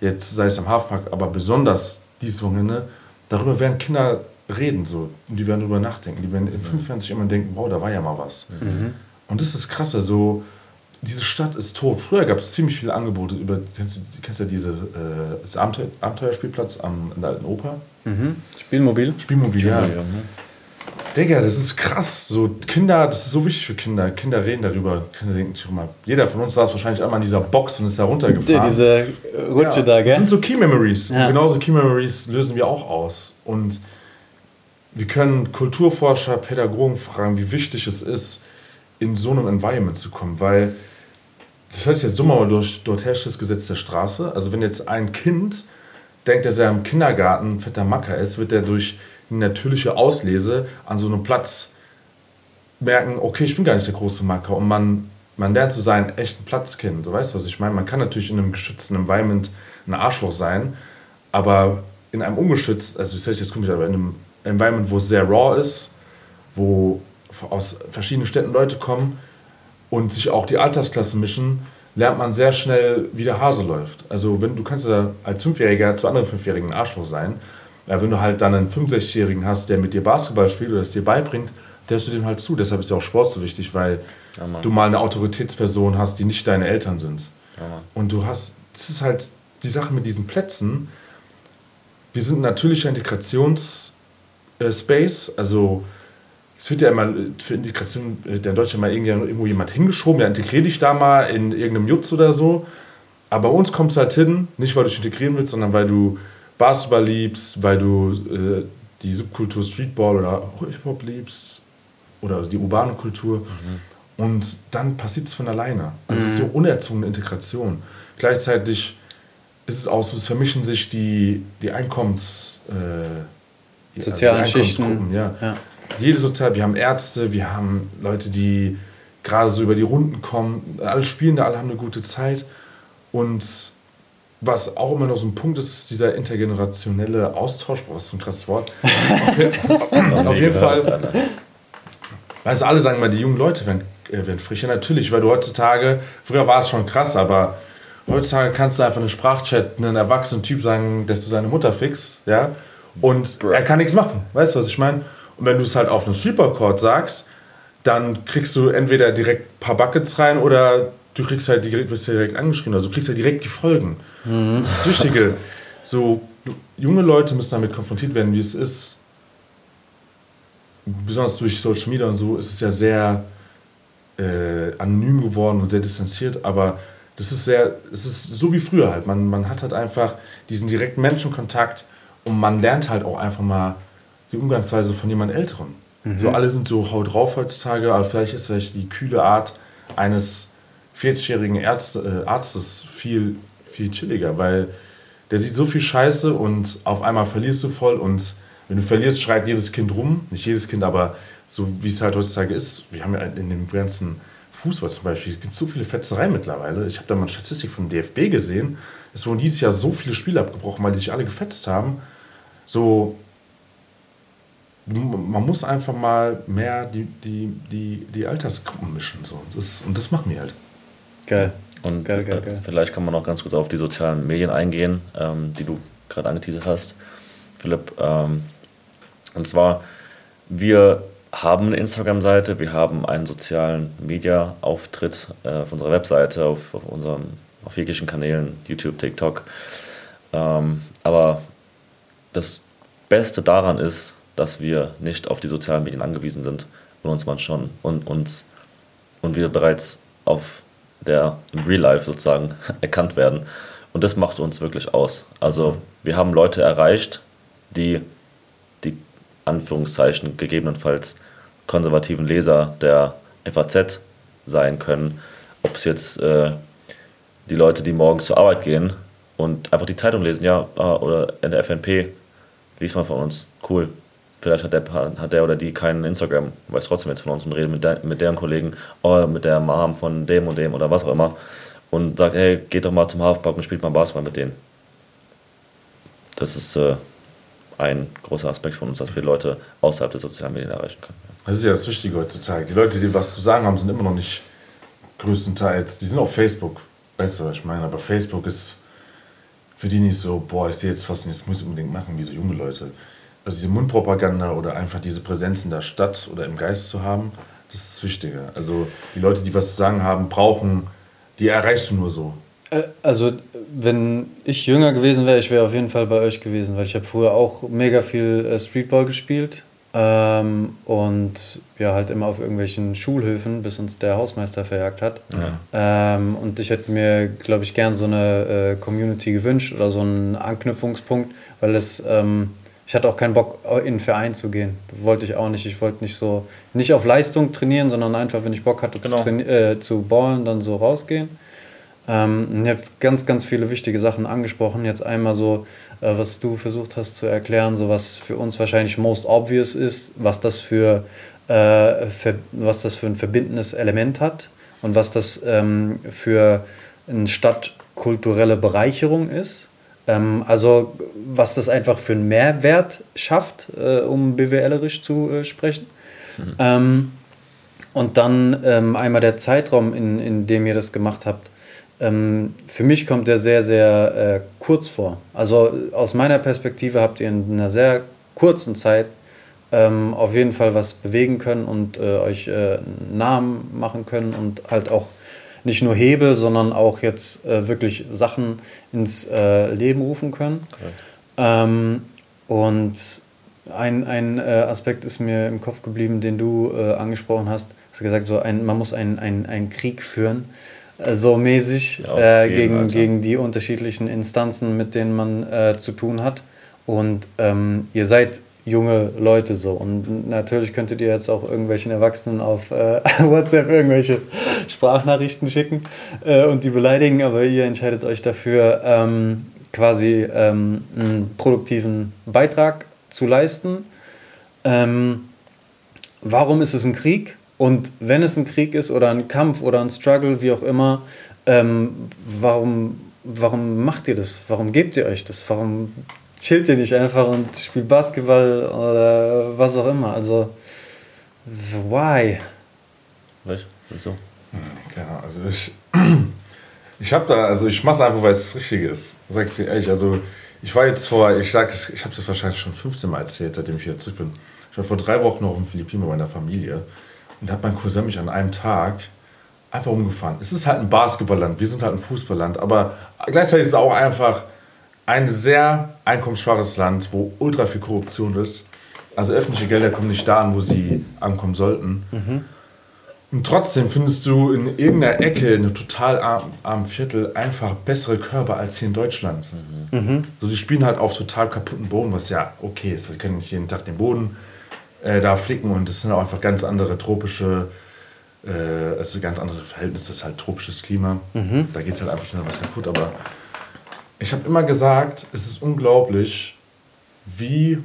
jetzt sei es am Hafenpark, aber besonders dieses Wochenende, darüber werden Kinder reden so. Und die werden darüber nachdenken. Die werden in fünf Jahren sich immer denken, wow, da war ja mal was. Mhm. Und das ist krass, also diese Stadt ist tot. Früher gab es ziemlich viele Angebote über, kennst du, kennst du diese, äh, das Abenteuer, Abenteuerspielplatz am, in der alten Oper? Mhm. Spielmobil? Spielmobil, ja. ja. Digga, das ist krass. So Kinder, das ist so wichtig für Kinder. Kinder reden darüber. Kinder denken sich immer, jeder von uns saß wahrscheinlich einmal in dieser Box und ist da runtergefahren. Diese Rutsche ja, da, gell? Das sind so Key Memories. Ja. Und genauso Key Memories lösen wir auch aus. Und wir können Kulturforscher, Pädagogen fragen, wie wichtig es ist, in so einem Environment zu kommen. Weil, das hört sich jetzt dumm, aber durch, dort herrscht das Gesetz der Straße. Also wenn jetzt ein Kind denkt, dass er im Kindergarten fetter Macker ist, wird er durch natürliche Auslese an so einem Platz merken, okay, ich bin gar nicht der große Macker und man, man lernt so seinen echten Platz kennen. So weißt du, was ich meine? Man kann natürlich in einem geschützten Environment ein Arschloch sein, aber in einem ungeschützt, also ich sage jetzt komisch, aber in einem Environment, wo es sehr raw ist, wo aus verschiedenen Städten Leute kommen und sich auch die Altersklassen mischen, lernt man sehr schnell, wie der Hase läuft. Also wenn du kannst ja als Fünfjähriger zu anderen Fünfjährigen ein Arschloch sein, ja, wenn du halt dann einen 65-Jährigen hast, der mit dir Basketball spielt oder es dir beibringt, der hörst du dem halt zu. Deshalb ist ja auch Sport so wichtig, weil ja, du mal eine Autoritätsperson hast, die nicht deine Eltern sind. Ja, und du hast, das ist halt die Sache mit diesen Plätzen. Wir sind ein natürlicher Integrationsspace, also es wird ja immer für Integration, in Deutschland mal irgendwo jemand hingeschoben, ja, integrier dich da mal in irgendeinem Jutz oder so. Aber bei uns kommt es halt hin, nicht weil du dich integrieren willst, sondern weil du Basketball liebst, weil du äh, die Subkultur Streetball oder Hip-Hop liebst oder die urbane Kultur. Mhm. Und dann passiert es von alleine. Also mhm. es ist so mhm. unerzogene Integration. Gleichzeitig ist es auch so, es vermischen sich die, die Einkommens... Äh, Sozialen also die Schichten. Ja. ja. Jede Sozial... Wir haben Ärzte, wir haben Leute, die gerade so über die Runden kommen. Alle spielen da, alle haben eine gute Zeit. Und was auch immer noch so ein Punkt ist, ist dieser intergenerationelle Austausch. Boah, was ist ein krasses Wort. auf jeden Fall. Also alle sagen mal, die jungen Leute werden, äh, werden frischer. Natürlich, weil du heutzutage, früher war es schon krass, aber Heutzutage kannst du einfach einen Sprachchat einen erwachsenen Typ sagen, dass du seine Mutter fixst, ja, und er kann nichts machen. Weißt du, was ich meine? Und wenn du es halt auf einem Sleeper-Chord sagst, dann kriegst du entweder direkt ein paar Buckets rein oder du kriegst halt direkt, wirst direkt angeschrieben, also du kriegst halt direkt die Folgen. Mhm. Das ist das Wichtige. So, junge Leute müssen damit konfrontiert werden, wie es ist. Besonders durch Social Media und so ist es ja sehr äh, anonym geworden und sehr distanziert, aber das ist sehr, es ist so wie früher halt. Man, man hat halt einfach diesen direkten Menschenkontakt und man lernt halt auch einfach mal die Umgangsweise von jemand Älterem. Mhm. So alle sind so haut drauf heutzutage, aber vielleicht ist vielleicht die kühle Art eines 40-jährigen Arzt, äh, Arztes viel, viel chilliger, weil der sieht so viel Scheiße und auf einmal verlierst du voll und wenn du verlierst, schreit jedes Kind rum. Nicht jedes Kind, aber so wie es halt heutzutage ist. Wir haben ja in dem ganzen Fußball zum Beispiel, es gibt so viele Fetzereien mittlerweile. Ich habe da mal eine Statistik vom DFB gesehen. Es wurden dieses Jahr so viele Spiele abgebrochen, weil die sich alle gefetzt haben. So, man muss einfach mal mehr die, die, die, die Altersgruppen mischen. So. Das, und das machen wir halt. Geil. Und geil, geil, geil. vielleicht kann man noch ganz kurz auf die sozialen Medien eingehen, ähm, die du gerade angeteasert hast, Philipp. Ähm, und zwar, wir haben eine Instagram-Seite, wir haben einen sozialen Media-Auftritt äh, auf unserer Webseite, auf, auf, unserem, auf jeglichen Kanälen, YouTube, TikTok. Ähm, aber das Beste daran ist, dass wir nicht auf die sozialen Medien angewiesen sind und uns man schon und uns und wir bereits auf der im Real Life sozusagen erkannt werden. Und das macht uns wirklich aus. Also wir haben Leute erreicht, die die Anführungszeichen gegebenenfalls konservativen Leser der FAZ sein können. Ob es jetzt äh, die Leute, die morgens zur Arbeit gehen und einfach die Zeitung lesen, ja, ah, oder in der FNP, liest mal von uns, cool. Vielleicht hat der, hat der oder die keinen Instagram, weiß trotzdem jetzt von uns und redet mit, der, mit deren Kollegen oder mit der Mom von dem und dem oder was auch immer und sagt, hey, geht doch mal zum Halfback und spielt mal Basketball mit denen. Das ist äh, ein großer Aspekt von uns, dass wir Leute außerhalb der sozialen Medien erreichen können. Das ist ja das Wichtige heutzutage. Die Leute, die was zu sagen haben, sind immer noch nicht größtenteils, die sind auf Facebook. Weißt du, was ich meine? Aber Facebook ist für die nicht so, boah, ich sehe jetzt was und jetzt muss ich unbedingt machen, wie so junge Leute. Also diese Mundpropaganda oder einfach diese Präsenz in der Stadt oder im Geist zu haben, das ist das Wichtige. Also die Leute, die was zu sagen haben, brauchen, die erreichst du nur so. Äh, also, wenn ich jünger gewesen wäre, ich wäre auf jeden Fall bei euch gewesen, weil ich habe früher auch mega viel äh, Streetball gespielt ähm, und ja, halt immer auf irgendwelchen Schulhöfen, bis uns der Hausmeister verjagt hat. Ja. Ähm, und ich hätte mir, glaube ich, gern so eine äh, Community gewünscht oder so einen Anknüpfungspunkt, weil es, ähm, ich hatte auch keinen Bock, in einen Verein zu gehen. Wollte ich auch nicht. Ich wollte nicht so, nicht auf Leistung trainieren, sondern einfach, wenn ich Bock hatte genau. zu, äh, zu ballen, dann so rausgehen. Ähm, ihr habt ganz, ganz viele wichtige Sachen angesprochen. Jetzt einmal so, äh, was du versucht hast zu erklären, so was für uns wahrscheinlich most obvious ist, was das für, äh, für was das für ein verbindendes Element hat und was das ähm, für eine stadtkulturelle Bereicherung ist. Ähm, also was das einfach für einen Mehrwert schafft, äh, um BWLerisch zu äh, sprechen. Mhm. Ähm, und dann ähm, einmal der Zeitraum, in, in dem ihr das gemacht habt. Ähm, für mich kommt der sehr, sehr äh, kurz vor. Also aus meiner Perspektive habt ihr in einer sehr kurzen Zeit ähm, auf jeden Fall was bewegen können und äh, euch äh, Namen machen können und halt auch nicht nur Hebel, sondern auch jetzt äh, wirklich Sachen ins äh, Leben rufen können. Ähm, und ein, ein äh, Aspekt ist mir im Kopf geblieben, den du äh, angesprochen hast. Du hast gesagt, so ein, man muss einen ein Krieg führen so mäßig ja, äh, gegen, gegen die unterschiedlichen Instanzen, mit denen man äh, zu tun hat. Und ähm, ihr seid junge Leute so. Und natürlich könntet ihr jetzt auch irgendwelchen Erwachsenen auf äh, WhatsApp irgendwelche Sprachnachrichten schicken äh, und die beleidigen, aber ihr entscheidet euch dafür, ähm, quasi ähm, einen produktiven Beitrag zu leisten. Ähm, warum ist es ein Krieg? Und wenn es ein Krieg ist oder ein Kampf oder ein Struggle, wie auch immer, ähm, warum, warum macht ihr das? Warum gebt ihr euch das? Warum chillt ihr nicht einfach und spielt Basketball oder was auch immer? Also, why? Was? Wieso? Genau, also ich, Ich habe da, also ich mache einfach, weil es das Richtige ist. Sag ich dir ehrlich. Also ich war jetzt vor, ich sag, ich habe das wahrscheinlich schon 15 Mal erzählt, seitdem ich wieder zurück bin. Ich war vor drei Wochen noch auf den Philippinen bei meiner Familie und da hat mein Cousin mich an einem Tag einfach umgefahren. Es ist halt ein Basketballland, wir sind halt ein Fußballland, aber gleichzeitig ist es auch einfach ein sehr einkommensschwaches Land, wo ultra viel Korruption ist. Also öffentliche Gelder kommen nicht da an, wo sie ankommen sollten. Mhm. Und trotzdem findest du in irgendeiner Ecke, in einem total armen armen Viertel, einfach bessere Körper als hier in Deutschland. Mhm. So, die spielen halt auf total kaputten Boden, was ja okay ist. Die können nicht jeden Tag den Boden äh, da flicken und das sind auch einfach ganz andere tropische, äh, also ganz andere Verhältnisse. Das ist halt tropisches Klima. Mhm. Da geht halt einfach schnell was kaputt. Aber ich habe immer gesagt, es ist unglaublich, wie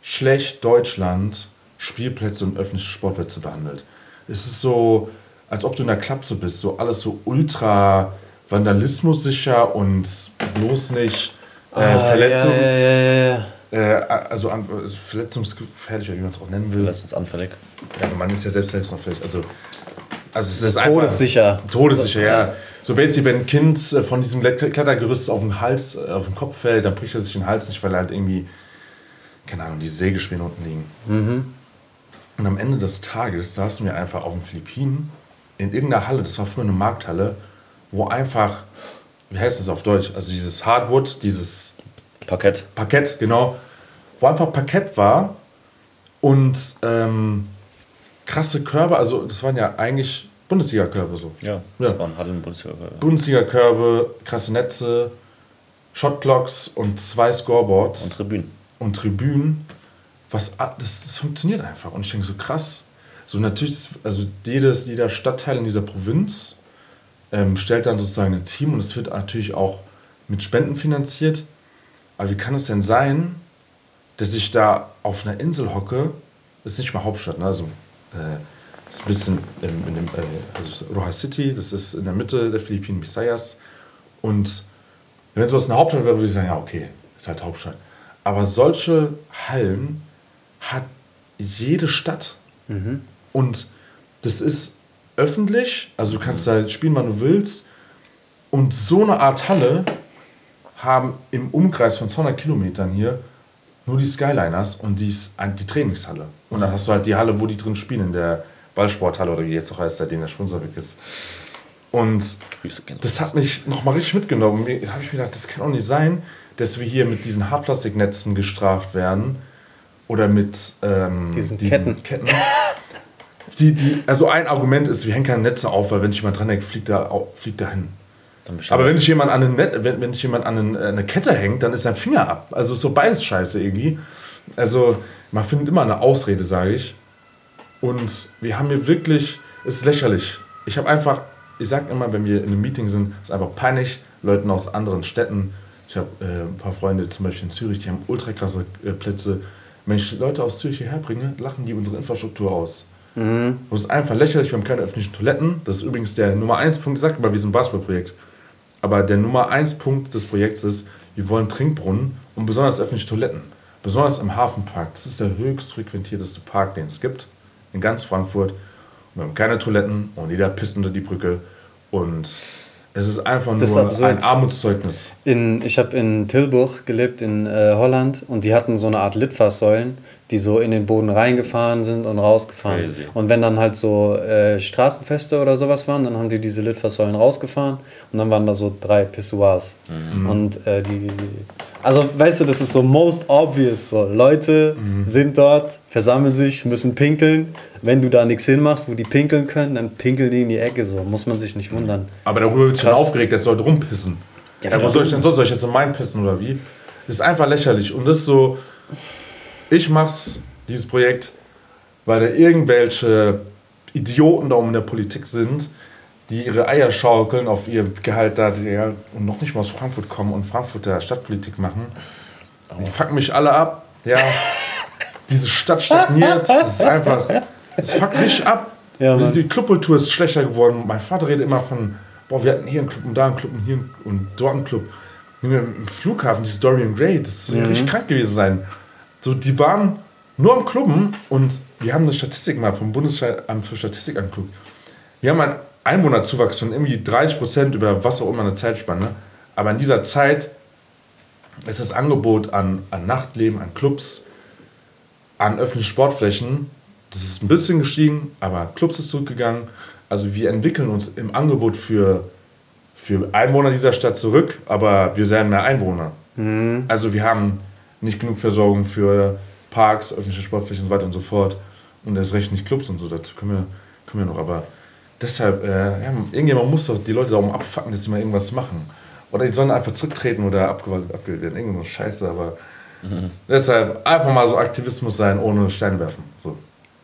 schlecht Deutschland Spielplätze und öffentliche Sportplätze behandelt. Es ist so, als ob du in der Klapse bist, so alles so ultra vandalismussicher und bloß nicht äh, Ah, Verletzungs... Ja, ja, ja. Äh, also an, verletzungsgefährlich, wie man es auch nennen will. Lass uns anfällig. Ja, man ist ja selbst verletzungsgefährlich. Also, also es ist einfach- Todessicher. Todessicher, ja. So basically, wenn ein Kind äh, von diesem Klet- Klettergerüst auf den Hals, äh, auf den Kopf fällt, dann bricht er sich den Hals nicht, weil er halt irgendwie, keine Ahnung, die Sägespäne unten liegen. Und am Ende des Tages saßen wir einfach auf den Philippinen in irgendeiner Halle, das war früher eine Markthalle, wo einfach, wie heißt es auf Deutsch, also dieses Hardwood, dieses Parkett. Parkett, genau. Wo einfach Parkett war und ähm, krasse Körbe, also das waren ja eigentlich Bundesliga-Körbe so. Ja, das Ja. waren Hallen Bundesliga. Bundesliga-Körbe, krasse Netze, Shotclocks und zwei Scoreboards Und Tribünen. und Tribünen. Was, das, das funktioniert einfach. Und ich denke so krass. So natürlich, also jedes, jeder Stadtteil in dieser Provinz ähm, stellt dann sozusagen ein Team und es wird natürlich auch mit Spenden finanziert. Aber wie kann es denn sein, dass ich da auf einer Insel hocke? Das ist nicht mal Hauptstadt, ne? Also, äh, ist ein bisschen in, in dem, äh, also Roja City, das ist in der Mitte der Philippinen, Visayas. Und wenn sowas eine Hauptstadt wäre, würde ich sagen, ja, okay, ist halt Hauptstadt. Aber solche Hallen hat jede Stadt. Und das ist öffentlich, also du kannst da spielen, wann du willst. Und so eine Art Halle haben im Umkreis von 200 Kilometern hier nur die Skyliners und die, die Trainingshalle. Und dann hast du halt die Halle, wo die drin spielen, in der Ballsporthalle oder wie jetzt auch heißt, seitdem der Sponsor weg ist. Und das hat mich nochmal richtig mitgenommen. Da habe ich mir gedacht, das kann auch nicht sein, dass wir hier mit diesen Hartplastiknetzen gestraft werden oder mit ähm, Diesen Ketten. Die, die, also ein Argument ist, wir hängen keine Netze auf, weil wenn sich jemand dran hängt, fliegt er, fliegt er hin. Aber wenn sich jemand an, eine, Net, wenn, wenn sich jemand an eine, eine Kette hängt, dann ist sein Finger ab. Also ist so beides scheiße irgendwie. Also man findet immer eine Ausrede, sage ich. Und wir haben hier wirklich, es ist lächerlich. Ich habe einfach, ich sage immer, wenn wir in einem Meeting sind, es ist einfach peinlich, Leuten aus anderen Städten. Ich habe äh, ein paar Freunde zum Beispiel in Zürich, die haben ultra krasse äh, Plätze. Wenn ich Leute aus Zürich hierher bringe, lachen die unsere Infrastruktur aus. Das ist einfach lächerlich, wir haben keine öffentlichen Toiletten. Das ist übrigens der Nummer 1 Punkt, ich sag immer, wir sind ein Basketballprojekt. Aber der Nummer 1 Punkt des Projekts ist, wir wollen Trinkbrunnen und besonders öffentliche Toiletten. Besonders im Hafenpark. Das ist der höchst frequentierteste Park, den es gibt. In ganz Frankfurt. Und wir haben keine Toiletten und jeder pisst unter die Brücke. Und es ist einfach ist nur absurd. ein Armutszeugnis. In, ich habe in Tilburg gelebt, in äh, Holland, und die hatten so eine Art Litfaßsäulen, die so in den Boden reingefahren sind und rausgefahren. Crazy. Und wenn dann halt so äh, Straßenfeste oder sowas waren, dann haben die diese Litfaßsäulen rausgefahren und dann waren da so drei Pissoirs. Und äh, die, also weißt du, das ist so most obvious. So. Leute sind dort, versammeln sich, müssen pinkeln. Wenn du da nichts hinmachst, wo die pinkeln können, dann pinkeln die in die Ecke. So muss man sich nicht wundern. Aber darüber wird schon aufgeregt, dass Leute rumpissen. Ja, Ja, soll ich denn sonst? Soll ich jetzt in meinen pissen oder wie? Das ist einfach lächerlich. Und das ist so, ich mach's, dieses Projekt, weil da irgendwelche Idioten da oben in der Politik sind, die ihre Eier schaukeln auf ihr Gehalt da die ja, und noch nicht mal aus Frankfurt kommen und Frankfurter Stadtpolitik machen. Die fucken mich alle ab. Ja, diese Stadt stagniert. Das ist einfach, das fuckt mich ab. Ja, die, Clubkultur ist schlechter geworden. Mein Vater redet immer von, boah, wir hatten hier einen Club und da einen Club und hier einen, und dort einen Club. Im Flughafen, dieses Dorian Gray, das soll ja richtig krank gewesen sein. So, die waren nur am Clubben und wir haben eine Statistik mal vom Bundesamt für Statistik angeguckt. Wir haben an Einwohnerzuwachs von irgendwie 30 Prozent über was auch immer eine Zeitspanne. Aber in dieser Zeit ist das Angebot an, an Nachtleben, an Clubs, an öffentlichen Sportflächen, das ist ein bisschen gestiegen, aber Clubs ist zurückgegangen. Also wir entwickeln uns im Angebot für, für Einwohner dieser Stadt zurück, aber wir werden mehr Einwohner. Mhm. Also wir haben nicht genug Versorgung für Parks, öffentliche Sportflächen und so weiter und so fort. Und erst recht nicht Clubs und so, dazu können wir, können wir noch. Aber deshalb, äh, ja, irgendjemand muss doch die Leute darum abfacken, dass sie mal irgendwas machen. Oder die sollen einfach zurücktreten oder abgewählt, abgewählt werden. Irgendwas Scheiße, aber mhm. deshalb einfach mal so Aktivismus sein, ohne Steine werfen. So.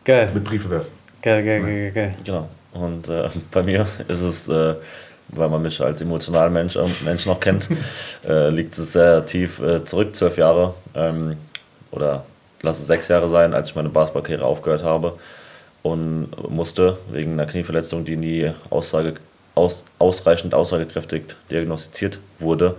Geil. Mit Briefe werfen. Geil, geil, geil, geil. Genau. Und äh, bei mir ist es, äh, weil man mich als emotionalen Mensch, äh, Mensch noch kennt, äh, liegt es sehr tief äh, zurück, zwölf Jahre. Ähm, oder lass es sechs Jahre sein, als ich meine Basketballkarriere aufgehört habe und musste wegen einer Knieverletzung, die nie Aussage, aus, ausreichend aussagekräftig diagnostiziert wurde,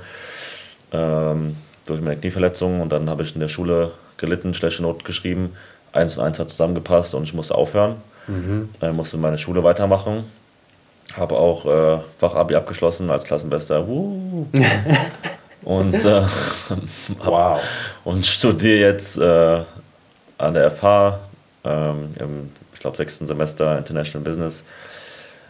ähm, durch meine Knieverletzung. Und dann habe ich in der Schule gelitten, schlechte Not geschrieben. Eins und eins hat zusammengepasst und ich musste aufhören. Mhm. Ich musste meine Schule weitermachen. Habe auch äh, Fachabi abgeschlossen als Klassenbester. und, äh, wow. und studiere jetzt äh, an der FH ähm, im, ich glaube, sechsten Semester International Business.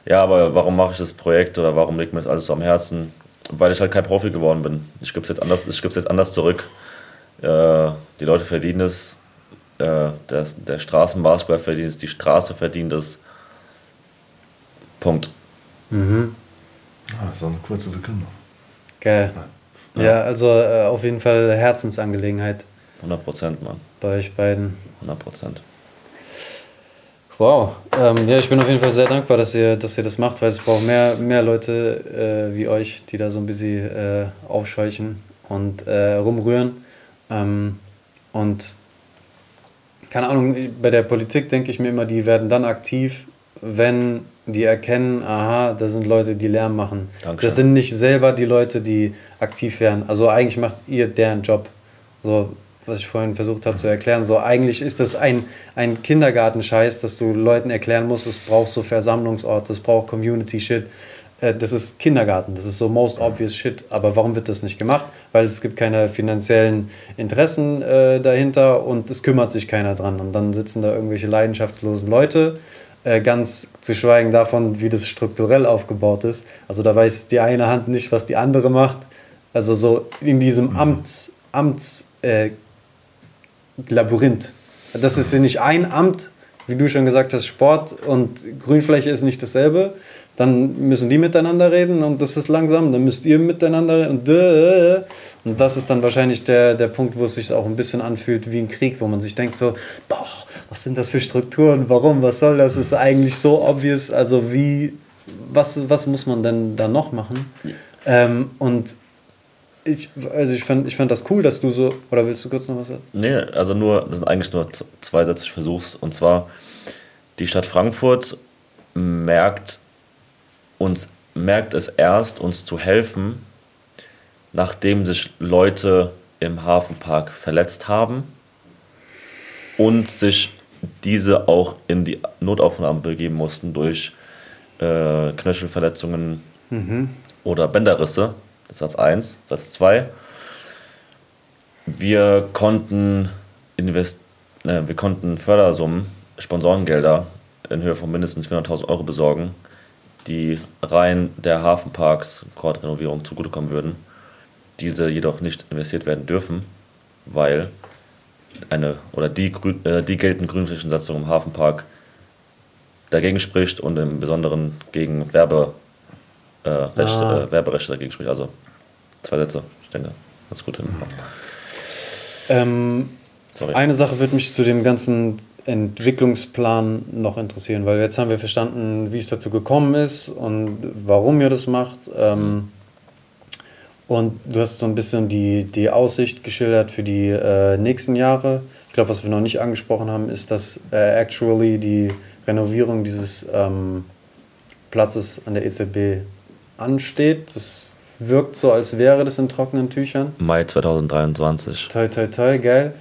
Ja, aber warum mache ich das Projekt oder warum liegt mir das alles so am Herzen? Weil ich halt kein Profi geworden bin. Ich gebe es jetzt, anders, jetzt anders zurück. Äh, die Leute verdienen es. Äh, der, der Straßenbasketball verdient es. Die Straße verdient es. Punkt. Mhm. Ah, so eine kurze Verkündung. Geil. Ja, ja also äh, auf jeden Fall Herzensangelegenheit. 100 Prozent, Mann. Bei euch beiden. 100 Prozent. Wow. Ähm, ja, ich bin auf jeden Fall sehr dankbar, dass ihr, dass ihr das macht, weil es braucht mehr, mehr Leute äh, wie euch, die da so ein bisschen äh, aufscheuchen und äh, rumrühren. Ähm, und keine Ahnung, bei der Politik denke ich mir immer, die werden dann aktiv, wenn die erkennen, aha, da sind Leute, die Lärm machen. Dankeschön. Das sind nicht selber die Leute, die aktiv werden. Also eigentlich macht ihr deren Job. So, was ich vorhin versucht habe zu erklären. So, eigentlich ist das ein, ein Kindergartenscheiß, dass du Leuten erklären musst, es braucht so Versammlungsorte, es braucht Community-Shit. Äh, das ist Kindergarten, das ist so most obvious shit. Aber warum wird das nicht gemacht? Weil es gibt keine finanziellen Interessen äh, dahinter und es kümmert sich keiner dran. Und dann sitzen da irgendwelche leidenschaftslosen Leute, äh, ganz zu schweigen davon, wie das strukturell aufgebaut ist. Also da weiß die eine Hand nicht, was die andere macht. Also so in diesem mhm. Amts, Amts äh, Labyrinth. Das ist ja nicht ein Amt, wie du schon gesagt hast, Sport und Grünfläche ist nicht dasselbe. Dann müssen die miteinander reden und das ist langsam. Dann müsst ihr miteinander reden und, und das ist dann wahrscheinlich der, der Punkt, wo es sich auch ein bisschen anfühlt wie ein Krieg, wo man sich denkt so, doch, was sind das für Strukturen? Warum? Was soll das? Ist eigentlich so obvious. Also wie, was, was muss man denn da noch machen? Ja. Ähm, und ich, also ich fand, ich fand das cool, dass du so. Oder willst du kurz noch was sagen? Nee, also nur, das sind eigentlich nur zwei Sätze, ich versuch's. Und zwar, die Stadt Frankfurt merkt uns, merkt es erst, uns zu helfen, nachdem sich Leute im Hafenpark verletzt haben und sich diese auch in die Notaufnahme begeben mussten durch äh, Knöchelverletzungen mhm. oder Bänderrisse Satz 1. Satz 2. Wir konnten, invest äh, wir konnten Fördersummen, Sponsorengelder in Höhe von mindestens 400.000 Euro besorgen, die rein der Hafenparks Kordrenovierung zugutekommen würden. Diese jedoch nicht investiert werden dürfen, weil eine oder die, äh, die geltende Grünflächensatzung im Hafenpark dagegen spricht und im Besonderen gegen Werbe, äh, Recht, ah. äh, Werberechte dagegen spricht. Also zwei Sätze, ich denke, ganz gut hinbekommen. Ähm, eine Sache würde mich zu dem ganzen Entwicklungsplan noch interessieren, weil jetzt haben wir verstanden, wie es dazu gekommen ist und warum ihr das macht. Ähm, und du hast so ein bisschen die, die Aussicht geschildert für die äh, nächsten Jahre. Ich glaube, was wir noch nicht angesprochen haben, ist, dass äh, actually die Renovierung dieses ähm, Platzes an der EZB ansteht. Das wirkt so, als wäre das in trockenen Tüchern. Mai 2023. Toi, toi, toi, geil.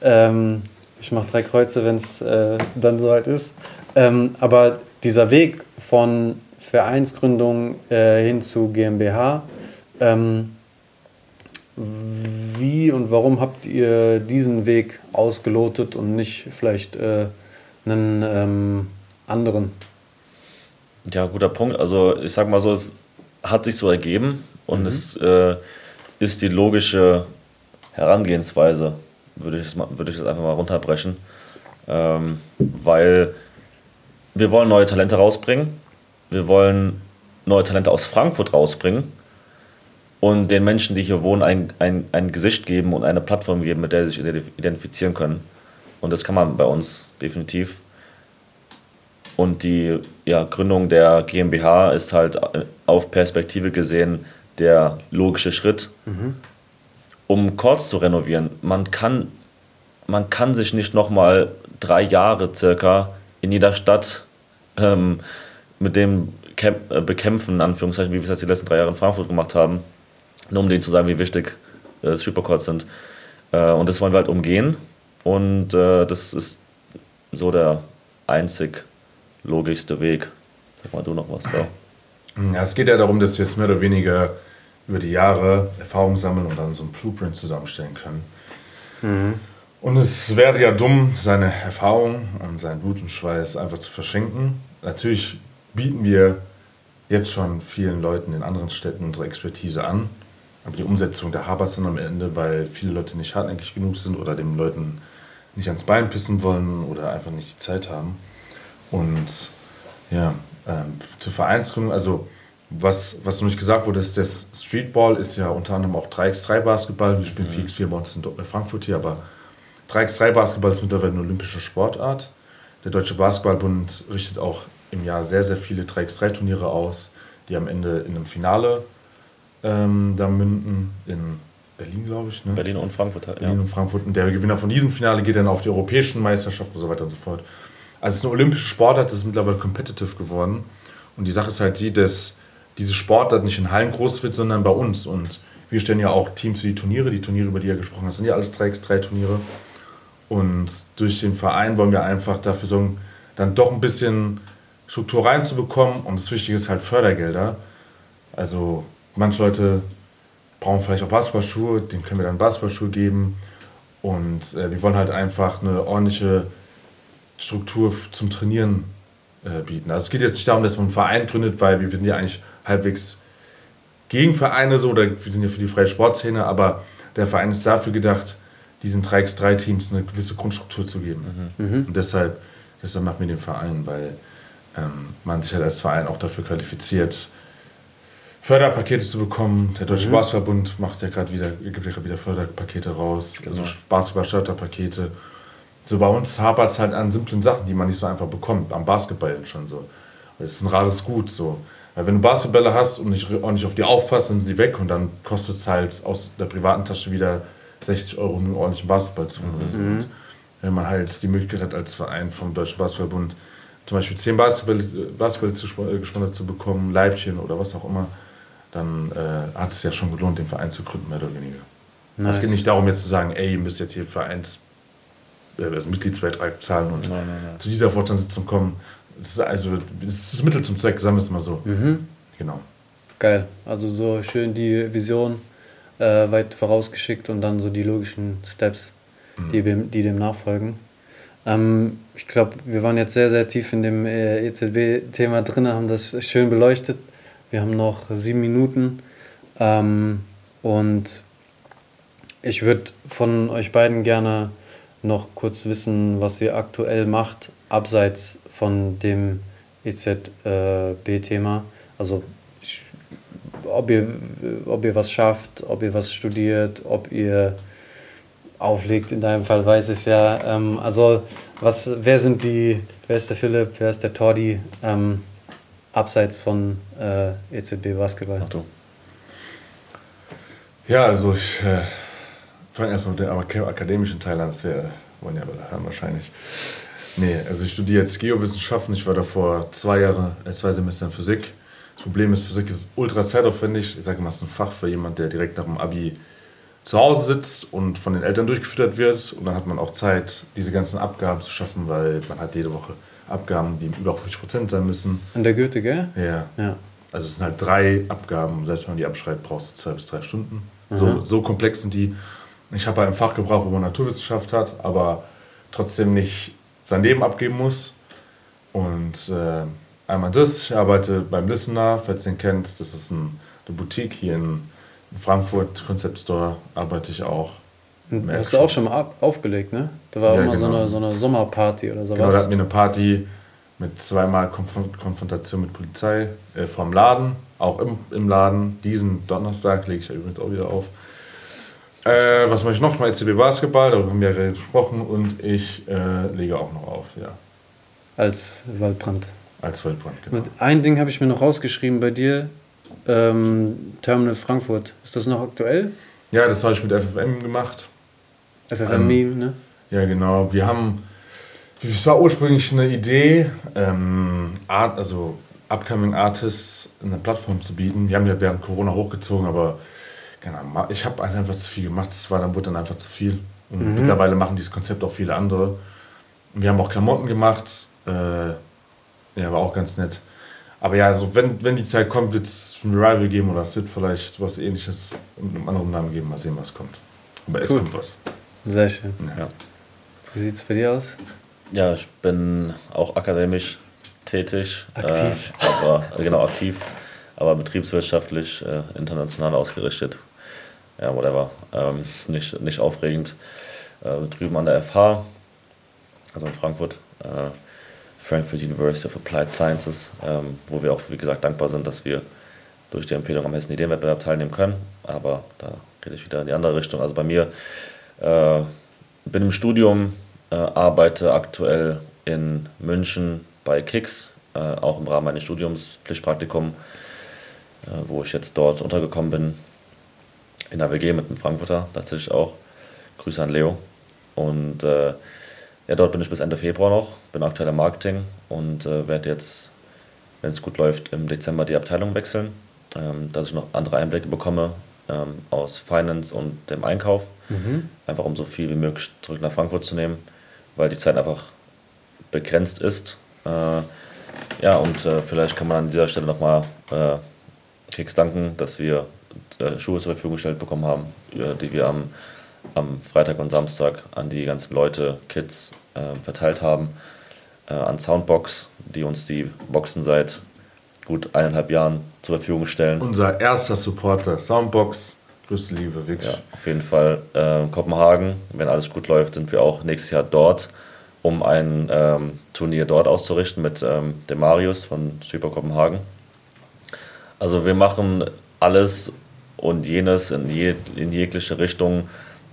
Ähm, ich mache drei Kreuze, wenn es äh, dann soweit ist. Ähm, aber dieser Weg von, Vereinsgründung äh, hin zu GmbH. Ähm, wie und warum habt ihr diesen Weg ausgelotet und nicht vielleicht äh, einen ähm, anderen? Ja, guter Punkt. Also ich sag mal so, es hat sich so ergeben und mhm. es äh, ist die logische Herangehensweise, würde ich, würde ich das einfach mal runterbrechen. Ähm, weil wir wollen neue Talente rausbringen. Wir wollen neue Talente aus Frankfurt rausbringen und den Menschen, die hier wohnen, ein, ein, ein Gesicht geben und eine Plattform geben, mit der sie sich identifizieren können. Und das kann man bei uns definitiv. Und die ja, Gründung der GmbH ist halt auf Perspektive gesehen der logische Schritt, mhm. Um Chords zu renovieren. Man kann, man kann sich nicht nochmal drei Jahre circa in jeder Stadt ähm, mit dem Camp, äh, bekämpfen, in Anführungszeichen, wie wir es jetzt die letzten drei Jahre in Frankfurt gemacht haben nur um denen zu sagen, wie wichtig äh, Superchords sind. Äh, und das wollen wir halt umgehen. Und äh, das ist so der einzig logischste Weg. Sag mal du noch was, Bro. Ja, es geht ja darum, dass wir jetzt mehr oder weniger über die Jahre Erfahrung sammeln und dann so ein Blueprint zusammenstellen können. Mhm. Und es wäre ja dumm, seine Erfahrung und sein Blut und Schweiß einfach zu verschenken. Natürlich bieten wir jetzt schon vielen Leuten in anderen Städten unsere Expertise an. Aber die Umsetzung der hapert dann am Ende, weil viele Leute nicht hartnäckig genug sind oder den Leuten nicht ans Bein pissen wollen oder einfach nicht die Zeit haben. Und ja, ähm, zur Vereinsgründung, also was, was noch nicht gesagt wurde, ist, das Streetball ist ja unter anderem auch 3x3 Basketball. Wir spielen mhm. 4x4 bei uns in Frankfurt hier, aber 3x3 Basketball ist mittlerweile eine olympische Sportart. Der Deutsche Basketballbund richtet auch im Jahr sehr, sehr viele 3x3 Turniere aus, die am Ende in einem Finale ähm, da münden in Berlin, glaube ich. Ne? Berlin und Frankfurt. Berlin ja. und Frankfurt. Und der Gewinner von diesem Finale geht dann auf die europäischen Meisterschaften und so weiter und so fort. Also es ist eine olympische Sportart, das ist mittlerweile competitive geworden. Und die Sache ist halt die, dass diese Sportart nicht in Hallen groß wird, sondern bei uns. Und wir stellen ja auch Teams für die Turniere. Die Turniere, über die ihr gesprochen habt, sind ja alles 3x3-Turniere. Und durch den Verein wollen wir einfach dafür sorgen, dann doch ein bisschen Struktur reinzubekommen. Und das Wichtige ist halt Fördergelder. Also manche Leute brauchen vielleicht auch Basketballschuhe, denen können wir dann Basketballschuhe geben. Und äh, wir wollen halt einfach eine ordentliche Struktur zum Trainieren äh, bieten. Also es geht jetzt nicht darum, dass man einen Verein gründet, weil wir sind ja eigentlich halbwegs gegen Vereine so, oder wir sind ja für die freie Sportszene, aber der Verein ist dafür gedacht, diesen 3x3-Teams eine gewisse Grundstruktur zu geben. Mhm. mhm. Und deshalb, deshalb machen wir den Verein, weil ähm, man sich halt als Verein auch dafür qualifiziert, Förderpakete zu bekommen. Der Deutsche mhm. Basketballbund macht ja gerade wieder, gibt ja wieder Förderpakete raus, genau. also Basketball-Starterpakete. So bei uns hapert es halt an simplen Sachen, die man nicht so einfach bekommt, am Basketball schon so. Das ist ein rares Gut so. Weil wenn du Basketballer hast und nicht ordentlich auf die aufpasst, dann sind die weg und dann kostet es halt aus der privaten Tasche wieder 60 Euro, um einen ordentlichen Basketball zu holen. Mhm. Wenn man halt die Möglichkeit hat, als Verein vom Deutschen Basketballbund zum Beispiel 10 Basketball, Basketball zu, äh, gesponsert zu bekommen, Leibchen oder was auch immer, dann äh, hat es ja schon gelohnt, den Verein zu gründen, mehr oder weniger. Nice. Es geht nicht darum, jetzt zu sagen, ey, ihr müsst jetzt hier Vereins, äh, also Mitgliedsbeitrag zahlen und nein, nein, nein. zu dieser Vorstandssitzung kommen. Das ist also das ist das Mittel zum Zweck, sagen wir es mal so. Mhm. Genau. Geil. Also so schön die Vision äh, weit vorausgeschickt und dann so die logischen Steps, mhm. die, dem, die dem nachfolgen. Ähm, ich glaube, wir waren jetzt sehr, sehr tief in dem äh, EZB-Thema drin, haben das schön beleuchtet. Wir haben noch sieben Minuten. Ähm, und ich würde von euch beiden gerne noch kurz wissen, was ihr aktuell macht, abseits von dem EZB-Thema. Also ob ihr, ob ihr was schafft, ob ihr was studiert, ob ihr auflegt, in deinem Fall weiß ich es ja. Ähm, also was, wer sind die, wer ist der Philipp, wer ist der Tordi? Ähm, abseits von äh, EZB Basketball? Ach du. Ja, also ich äh, fange erstmal mit dem akademischen Teil an, das wäre, wollen ja hören wahrscheinlich. Nee, also ich studiere jetzt Geowissenschaften, ich war davor zwei Jahre, äh, zwei Semester in Physik. Das Problem ist, Physik ist ultra zeitaufwendig. Ich sage mal, es ist ein Fach für jemanden, der direkt nach dem Abi zu Hause sitzt und von den Eltern durchgefüttert wird. Und dann hat man auch Zeit, diese ganzen Abgaben zu schaffen, weil man hat jede Woche Abgaben, die über 50% sein müssen. An der Goethe, gell? Ja. Ja. Also es sind halt drei Abgaben, selbst wenn man die abschreibt, brauchst du zwei bis drei Stunden. So, so komplex sind die. Ich habe halt ein Fach gebraucht, wo man Naturwissenschaft hat, aber trotzdem nicht sein Leben abgeben muss. Und äh, einmal das, ich arbeite beim Listener, falls ihr ihn kennt, das ist ein, eine Boutique hier in, in Frankfurt, Concept Store, arbeite ich auch. Und Im Hast du auch schon mal ab, aufgelegt, ne? Da war Ja, immer so, genau. eine, so eine Sommerparty oder sowas. Genau, da hatten wir eine Party mit zweimal Konf Konfrontation mit Polizei äh, vom Laden, auch im, im Laden. Diesen Donnerstag lege ich ja übrigens auch wieder auf. Äh, was mache ich noch? Mal ECB Basketball, darüber haben wir ja gesprochen und ich äh, lege auch noch auf, ja. Als Waldbrand. Als Waldbrand, genau. Ein Ding habe ich mir noch rausgeschrieben bei dir. Ähm, Terminal Frankfurt. Ist das noch aktuell? Ja, das habe ich mit FFM gemacht. FFMI, ne? Ja, genau. Wir haben, es war ursprünglich eine Idee, ähm, Art, also Upcoming Artists eine Plattform zu bieten. Wir haben ja während Corona hochgezogen, aber genau, ma- ich habe einfach zu viel gemacht. Es war dann wurde dann einfach zu viel. Und mittlerweile machen dieses Konzept auch viele andere. Wir haben auch Klamotten gemacht. Äh, ja, war auch ganz nett. Aber ja, also wenn, wenn die Zeit kommt, wird es ein Revival geben oder es wird vielleicht was ähnliches mit einem anderen Namen geben. Mal sehen, was kommt. Aber es Cool. kommt was. Sehr schön. Ja. Wie sieht es bei dir aus? Ja, ich bin auch akademisch tätig. Aktiv. Äh, aber, äh, genau, aktiv. Aber betriebswirtschaftlich, äh, international ausgerichtet. Ja, whatever. Ähm, nicht, nicht aufregend. Äh, drüben an der FH, also in Frankfurt, äh, Frankfurt University of Applied Sciences, ähm, wo wir auch, wie gesagt, dankbar sind, dass wir durch die Empfehlung am Hessen Ideenwettbewerb teilnehmen können. Aber da rede ich wieder in die andere Richtung. Also bei mir äh, bin im Studium, äh, arbeite aktuell in München bei Kix, äh, auch im Rahmen meines Studiums, Pflichtpraktikum, äh, wo ich jetzt dort untergekommen bin, in der WG mit einem Frankfurter tatsächlich auch. Grüße an Leo. Und äh, ja, dort bin ich bis Ende Februar noch, bin aktuell im Marketing und äh, werde jetzt, wenn es gut läuft, im Dezember die Abteilung wechseln, ähm, dass ich noch andere Einblicke bekomme ähm, aus Finance und dem Einkauf. Einfach um so viel wie möglich zurück nach Frankfurt zu nehmen, weil die Zeit einfach begrenzt ist. Äh, ja, und äh, vielleicht kann man an dieser Stelle nochmal äh, Keks danken, dass wir Schuhe zur Verfügung gestellt bekommen haben, äh, die wir am, am Freitag und Samstag an die ganzen Leute, Kids äh, verteilt haben. Äh, an Soundbox, die uns die Boxen seit gut eineinhalb Jahren zur Verfügung stellen. Unser erster Supporter, Soundbox. Grüße Liebe, wirklich. Ja, auf jeden Fall äh, Kopenhagen. Wenn alles gut läuft, sind wir auch nächstes Jahr dort, um ein ähm, Turnier dort auszurichten mit ähm, dem Marius von Super Kopenhagen. Also wir machen alles und jenes in, je, in jegliche Richtung,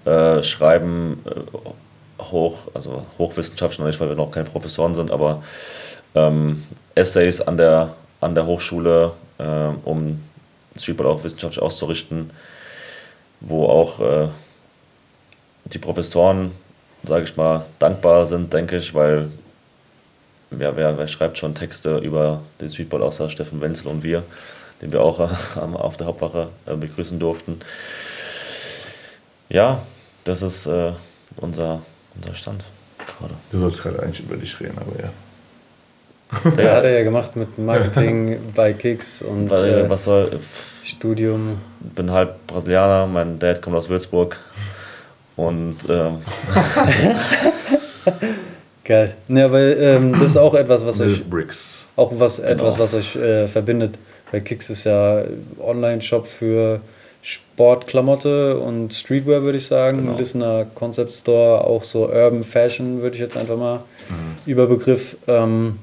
äh, schreiben äh, hoch, also hochwissenschaftlich weil wir noch keine Professoren sind, aber ähm, Essays an der, an der Hochschule, äh, um Streetball auch wissenschaftlich auszurichten wo auch äh, die Professoren, sage ich mal, dankbar sind, denke ich, weil ja, wer, wer schreibt schon Texte über den Streetball außer Steffen Wenzel und wir, den wir auch äh, am- auf der Hauptwache äh, begrüßen durften. Ja, das ist äh, unser, unser Stand gerade. Du sollst gerade eigentlich über dich reden, aber ja. Der hat er ja gemacht mit Marketing bei Kicks und Weil, äh, was soll, Studium. bin halb Brasilianer, mein Dad kommt aus Würzburg und ähm, Geil. Ja, weil ähm, das ist auch etwas, was euch Bricks. auch was etwas, Genau. was euch äh, verbindet. Weil Kicks ist ja Online-Shop für Sportklamotte und Streetwear, würde ich sagen. Genau. Listener Concept Store, auch so Urban Fashion, würde ich jetzt einfach mal Überbegriff ähm,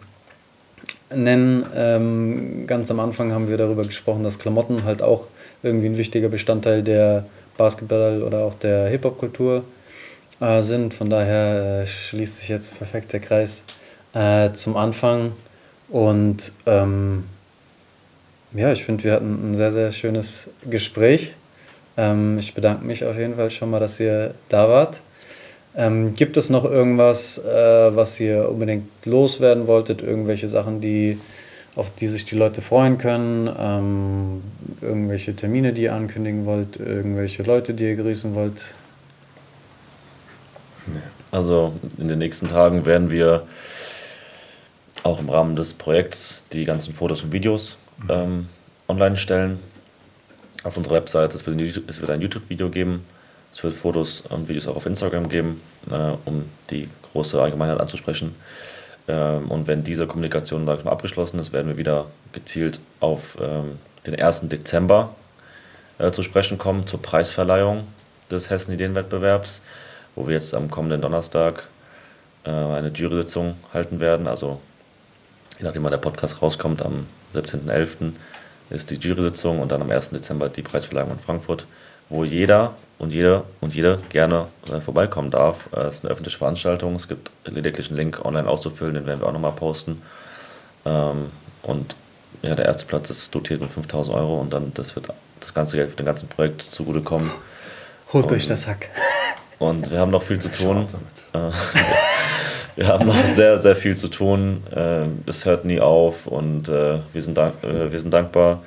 nennen. Ähm, ganz am Anfang haben wir darüber gesprochen, dass Klamotten halt auch irgendwie ein wichtiger Bestandteil der Basketball- oder auch der Hip-Hop-Kultur äh, sind. Von daher äh, schließt sich jetzt perfekt der Kreis äh, zum Anfang. Und ähm, ja, ich finde, wir hatten ein sehr, sehr schönes Gespräch. Ähm, ich bedanke mich auf jeden Fall schon mal, dass ihr da wart. Ähm, gibt es noch irgendwas, äh, was ihr unbedingt loswerden wolltet? Irgendwelche Sachen, die, auf die sich die Leute freuen können? Ähm, irgendwelche Termine, die ihr ankündigen wollt? Irgendwelche Leute, die ihr grüßen wollt? Also in den nächsten Tagen werden wir auch im Rahmen des Projekts die ganzen Fotos und Videos ähm, online stellen. Auf unserer Website, es wird ein, YouTube-Video geben, es wird Fotos und Videos auch auf Instagram geben, äh, um die große Allgemeinheit anzusprechen. Ähm, und wenn diese Kommunikation sag ich mal, abgeschlossen ist, werden wir wieder gezielt auf ähm, den 1. Dezember äh, zu sprechen kommen, zur Preisverleihung des Hessen-Ideenwettbewerbs, wo wir jetzt am kommenden Donnerstag äh, eine Jury-Sitzung halten werden. Also je nachdem, wann der Podcast rauskommt, am 17.11. ist die Jury-Sitzung und dann am 1. Dezember die Preisverleihung in Frankfurt, wo jeder und jede und jede gerne äh, vorbeikommen darf. Äh, es ist eine öffentliche Veranstaltung. Es gibt lediglich einen Link online auszufüllen, den werden wir auch nochmal posten. Ähm, und ja, der erste Platz ist dotiert mit 5000 Euro und dann das wird das ganze Geld für den ganzen Projekt zugutekommen. Holt euch das Hack. Und wir haben noch viel zu tun. Äh, wir haben noch sehr, sehr viel zu tun. Äh, es hört nie auf und äh, wir, sind dank, wir sind dankbar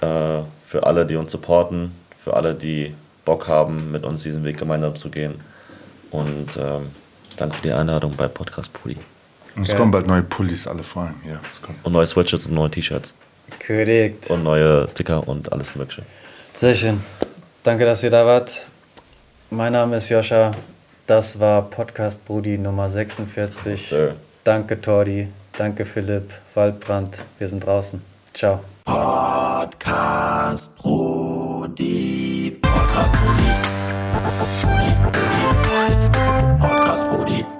für alle, die uns supporten, für alle, die Bock haben, mit uns diesen Weg gemeinsam zu gehen. Und ähm, danke für die Einladung bei Podcast Pulli. Und es Geil. kommen bald neue Pullis, alle Fragen. Ja, und neue Sweatshirts und neue T-Shirts. Korrekt. Und neue Sticker und alles Mögliche. Sehr schön. Danke, dass ihr da wart. Mein Name ist Joscha. Das war Podcast Brudi Nummer 46. Okay. Danke, Tordi. Danke, Philipp. Waldbrand. Wir sind draußen. Ciao. Podcast Brudi. Podcast Brudi. Podcast Brudi. Podcast Brudi.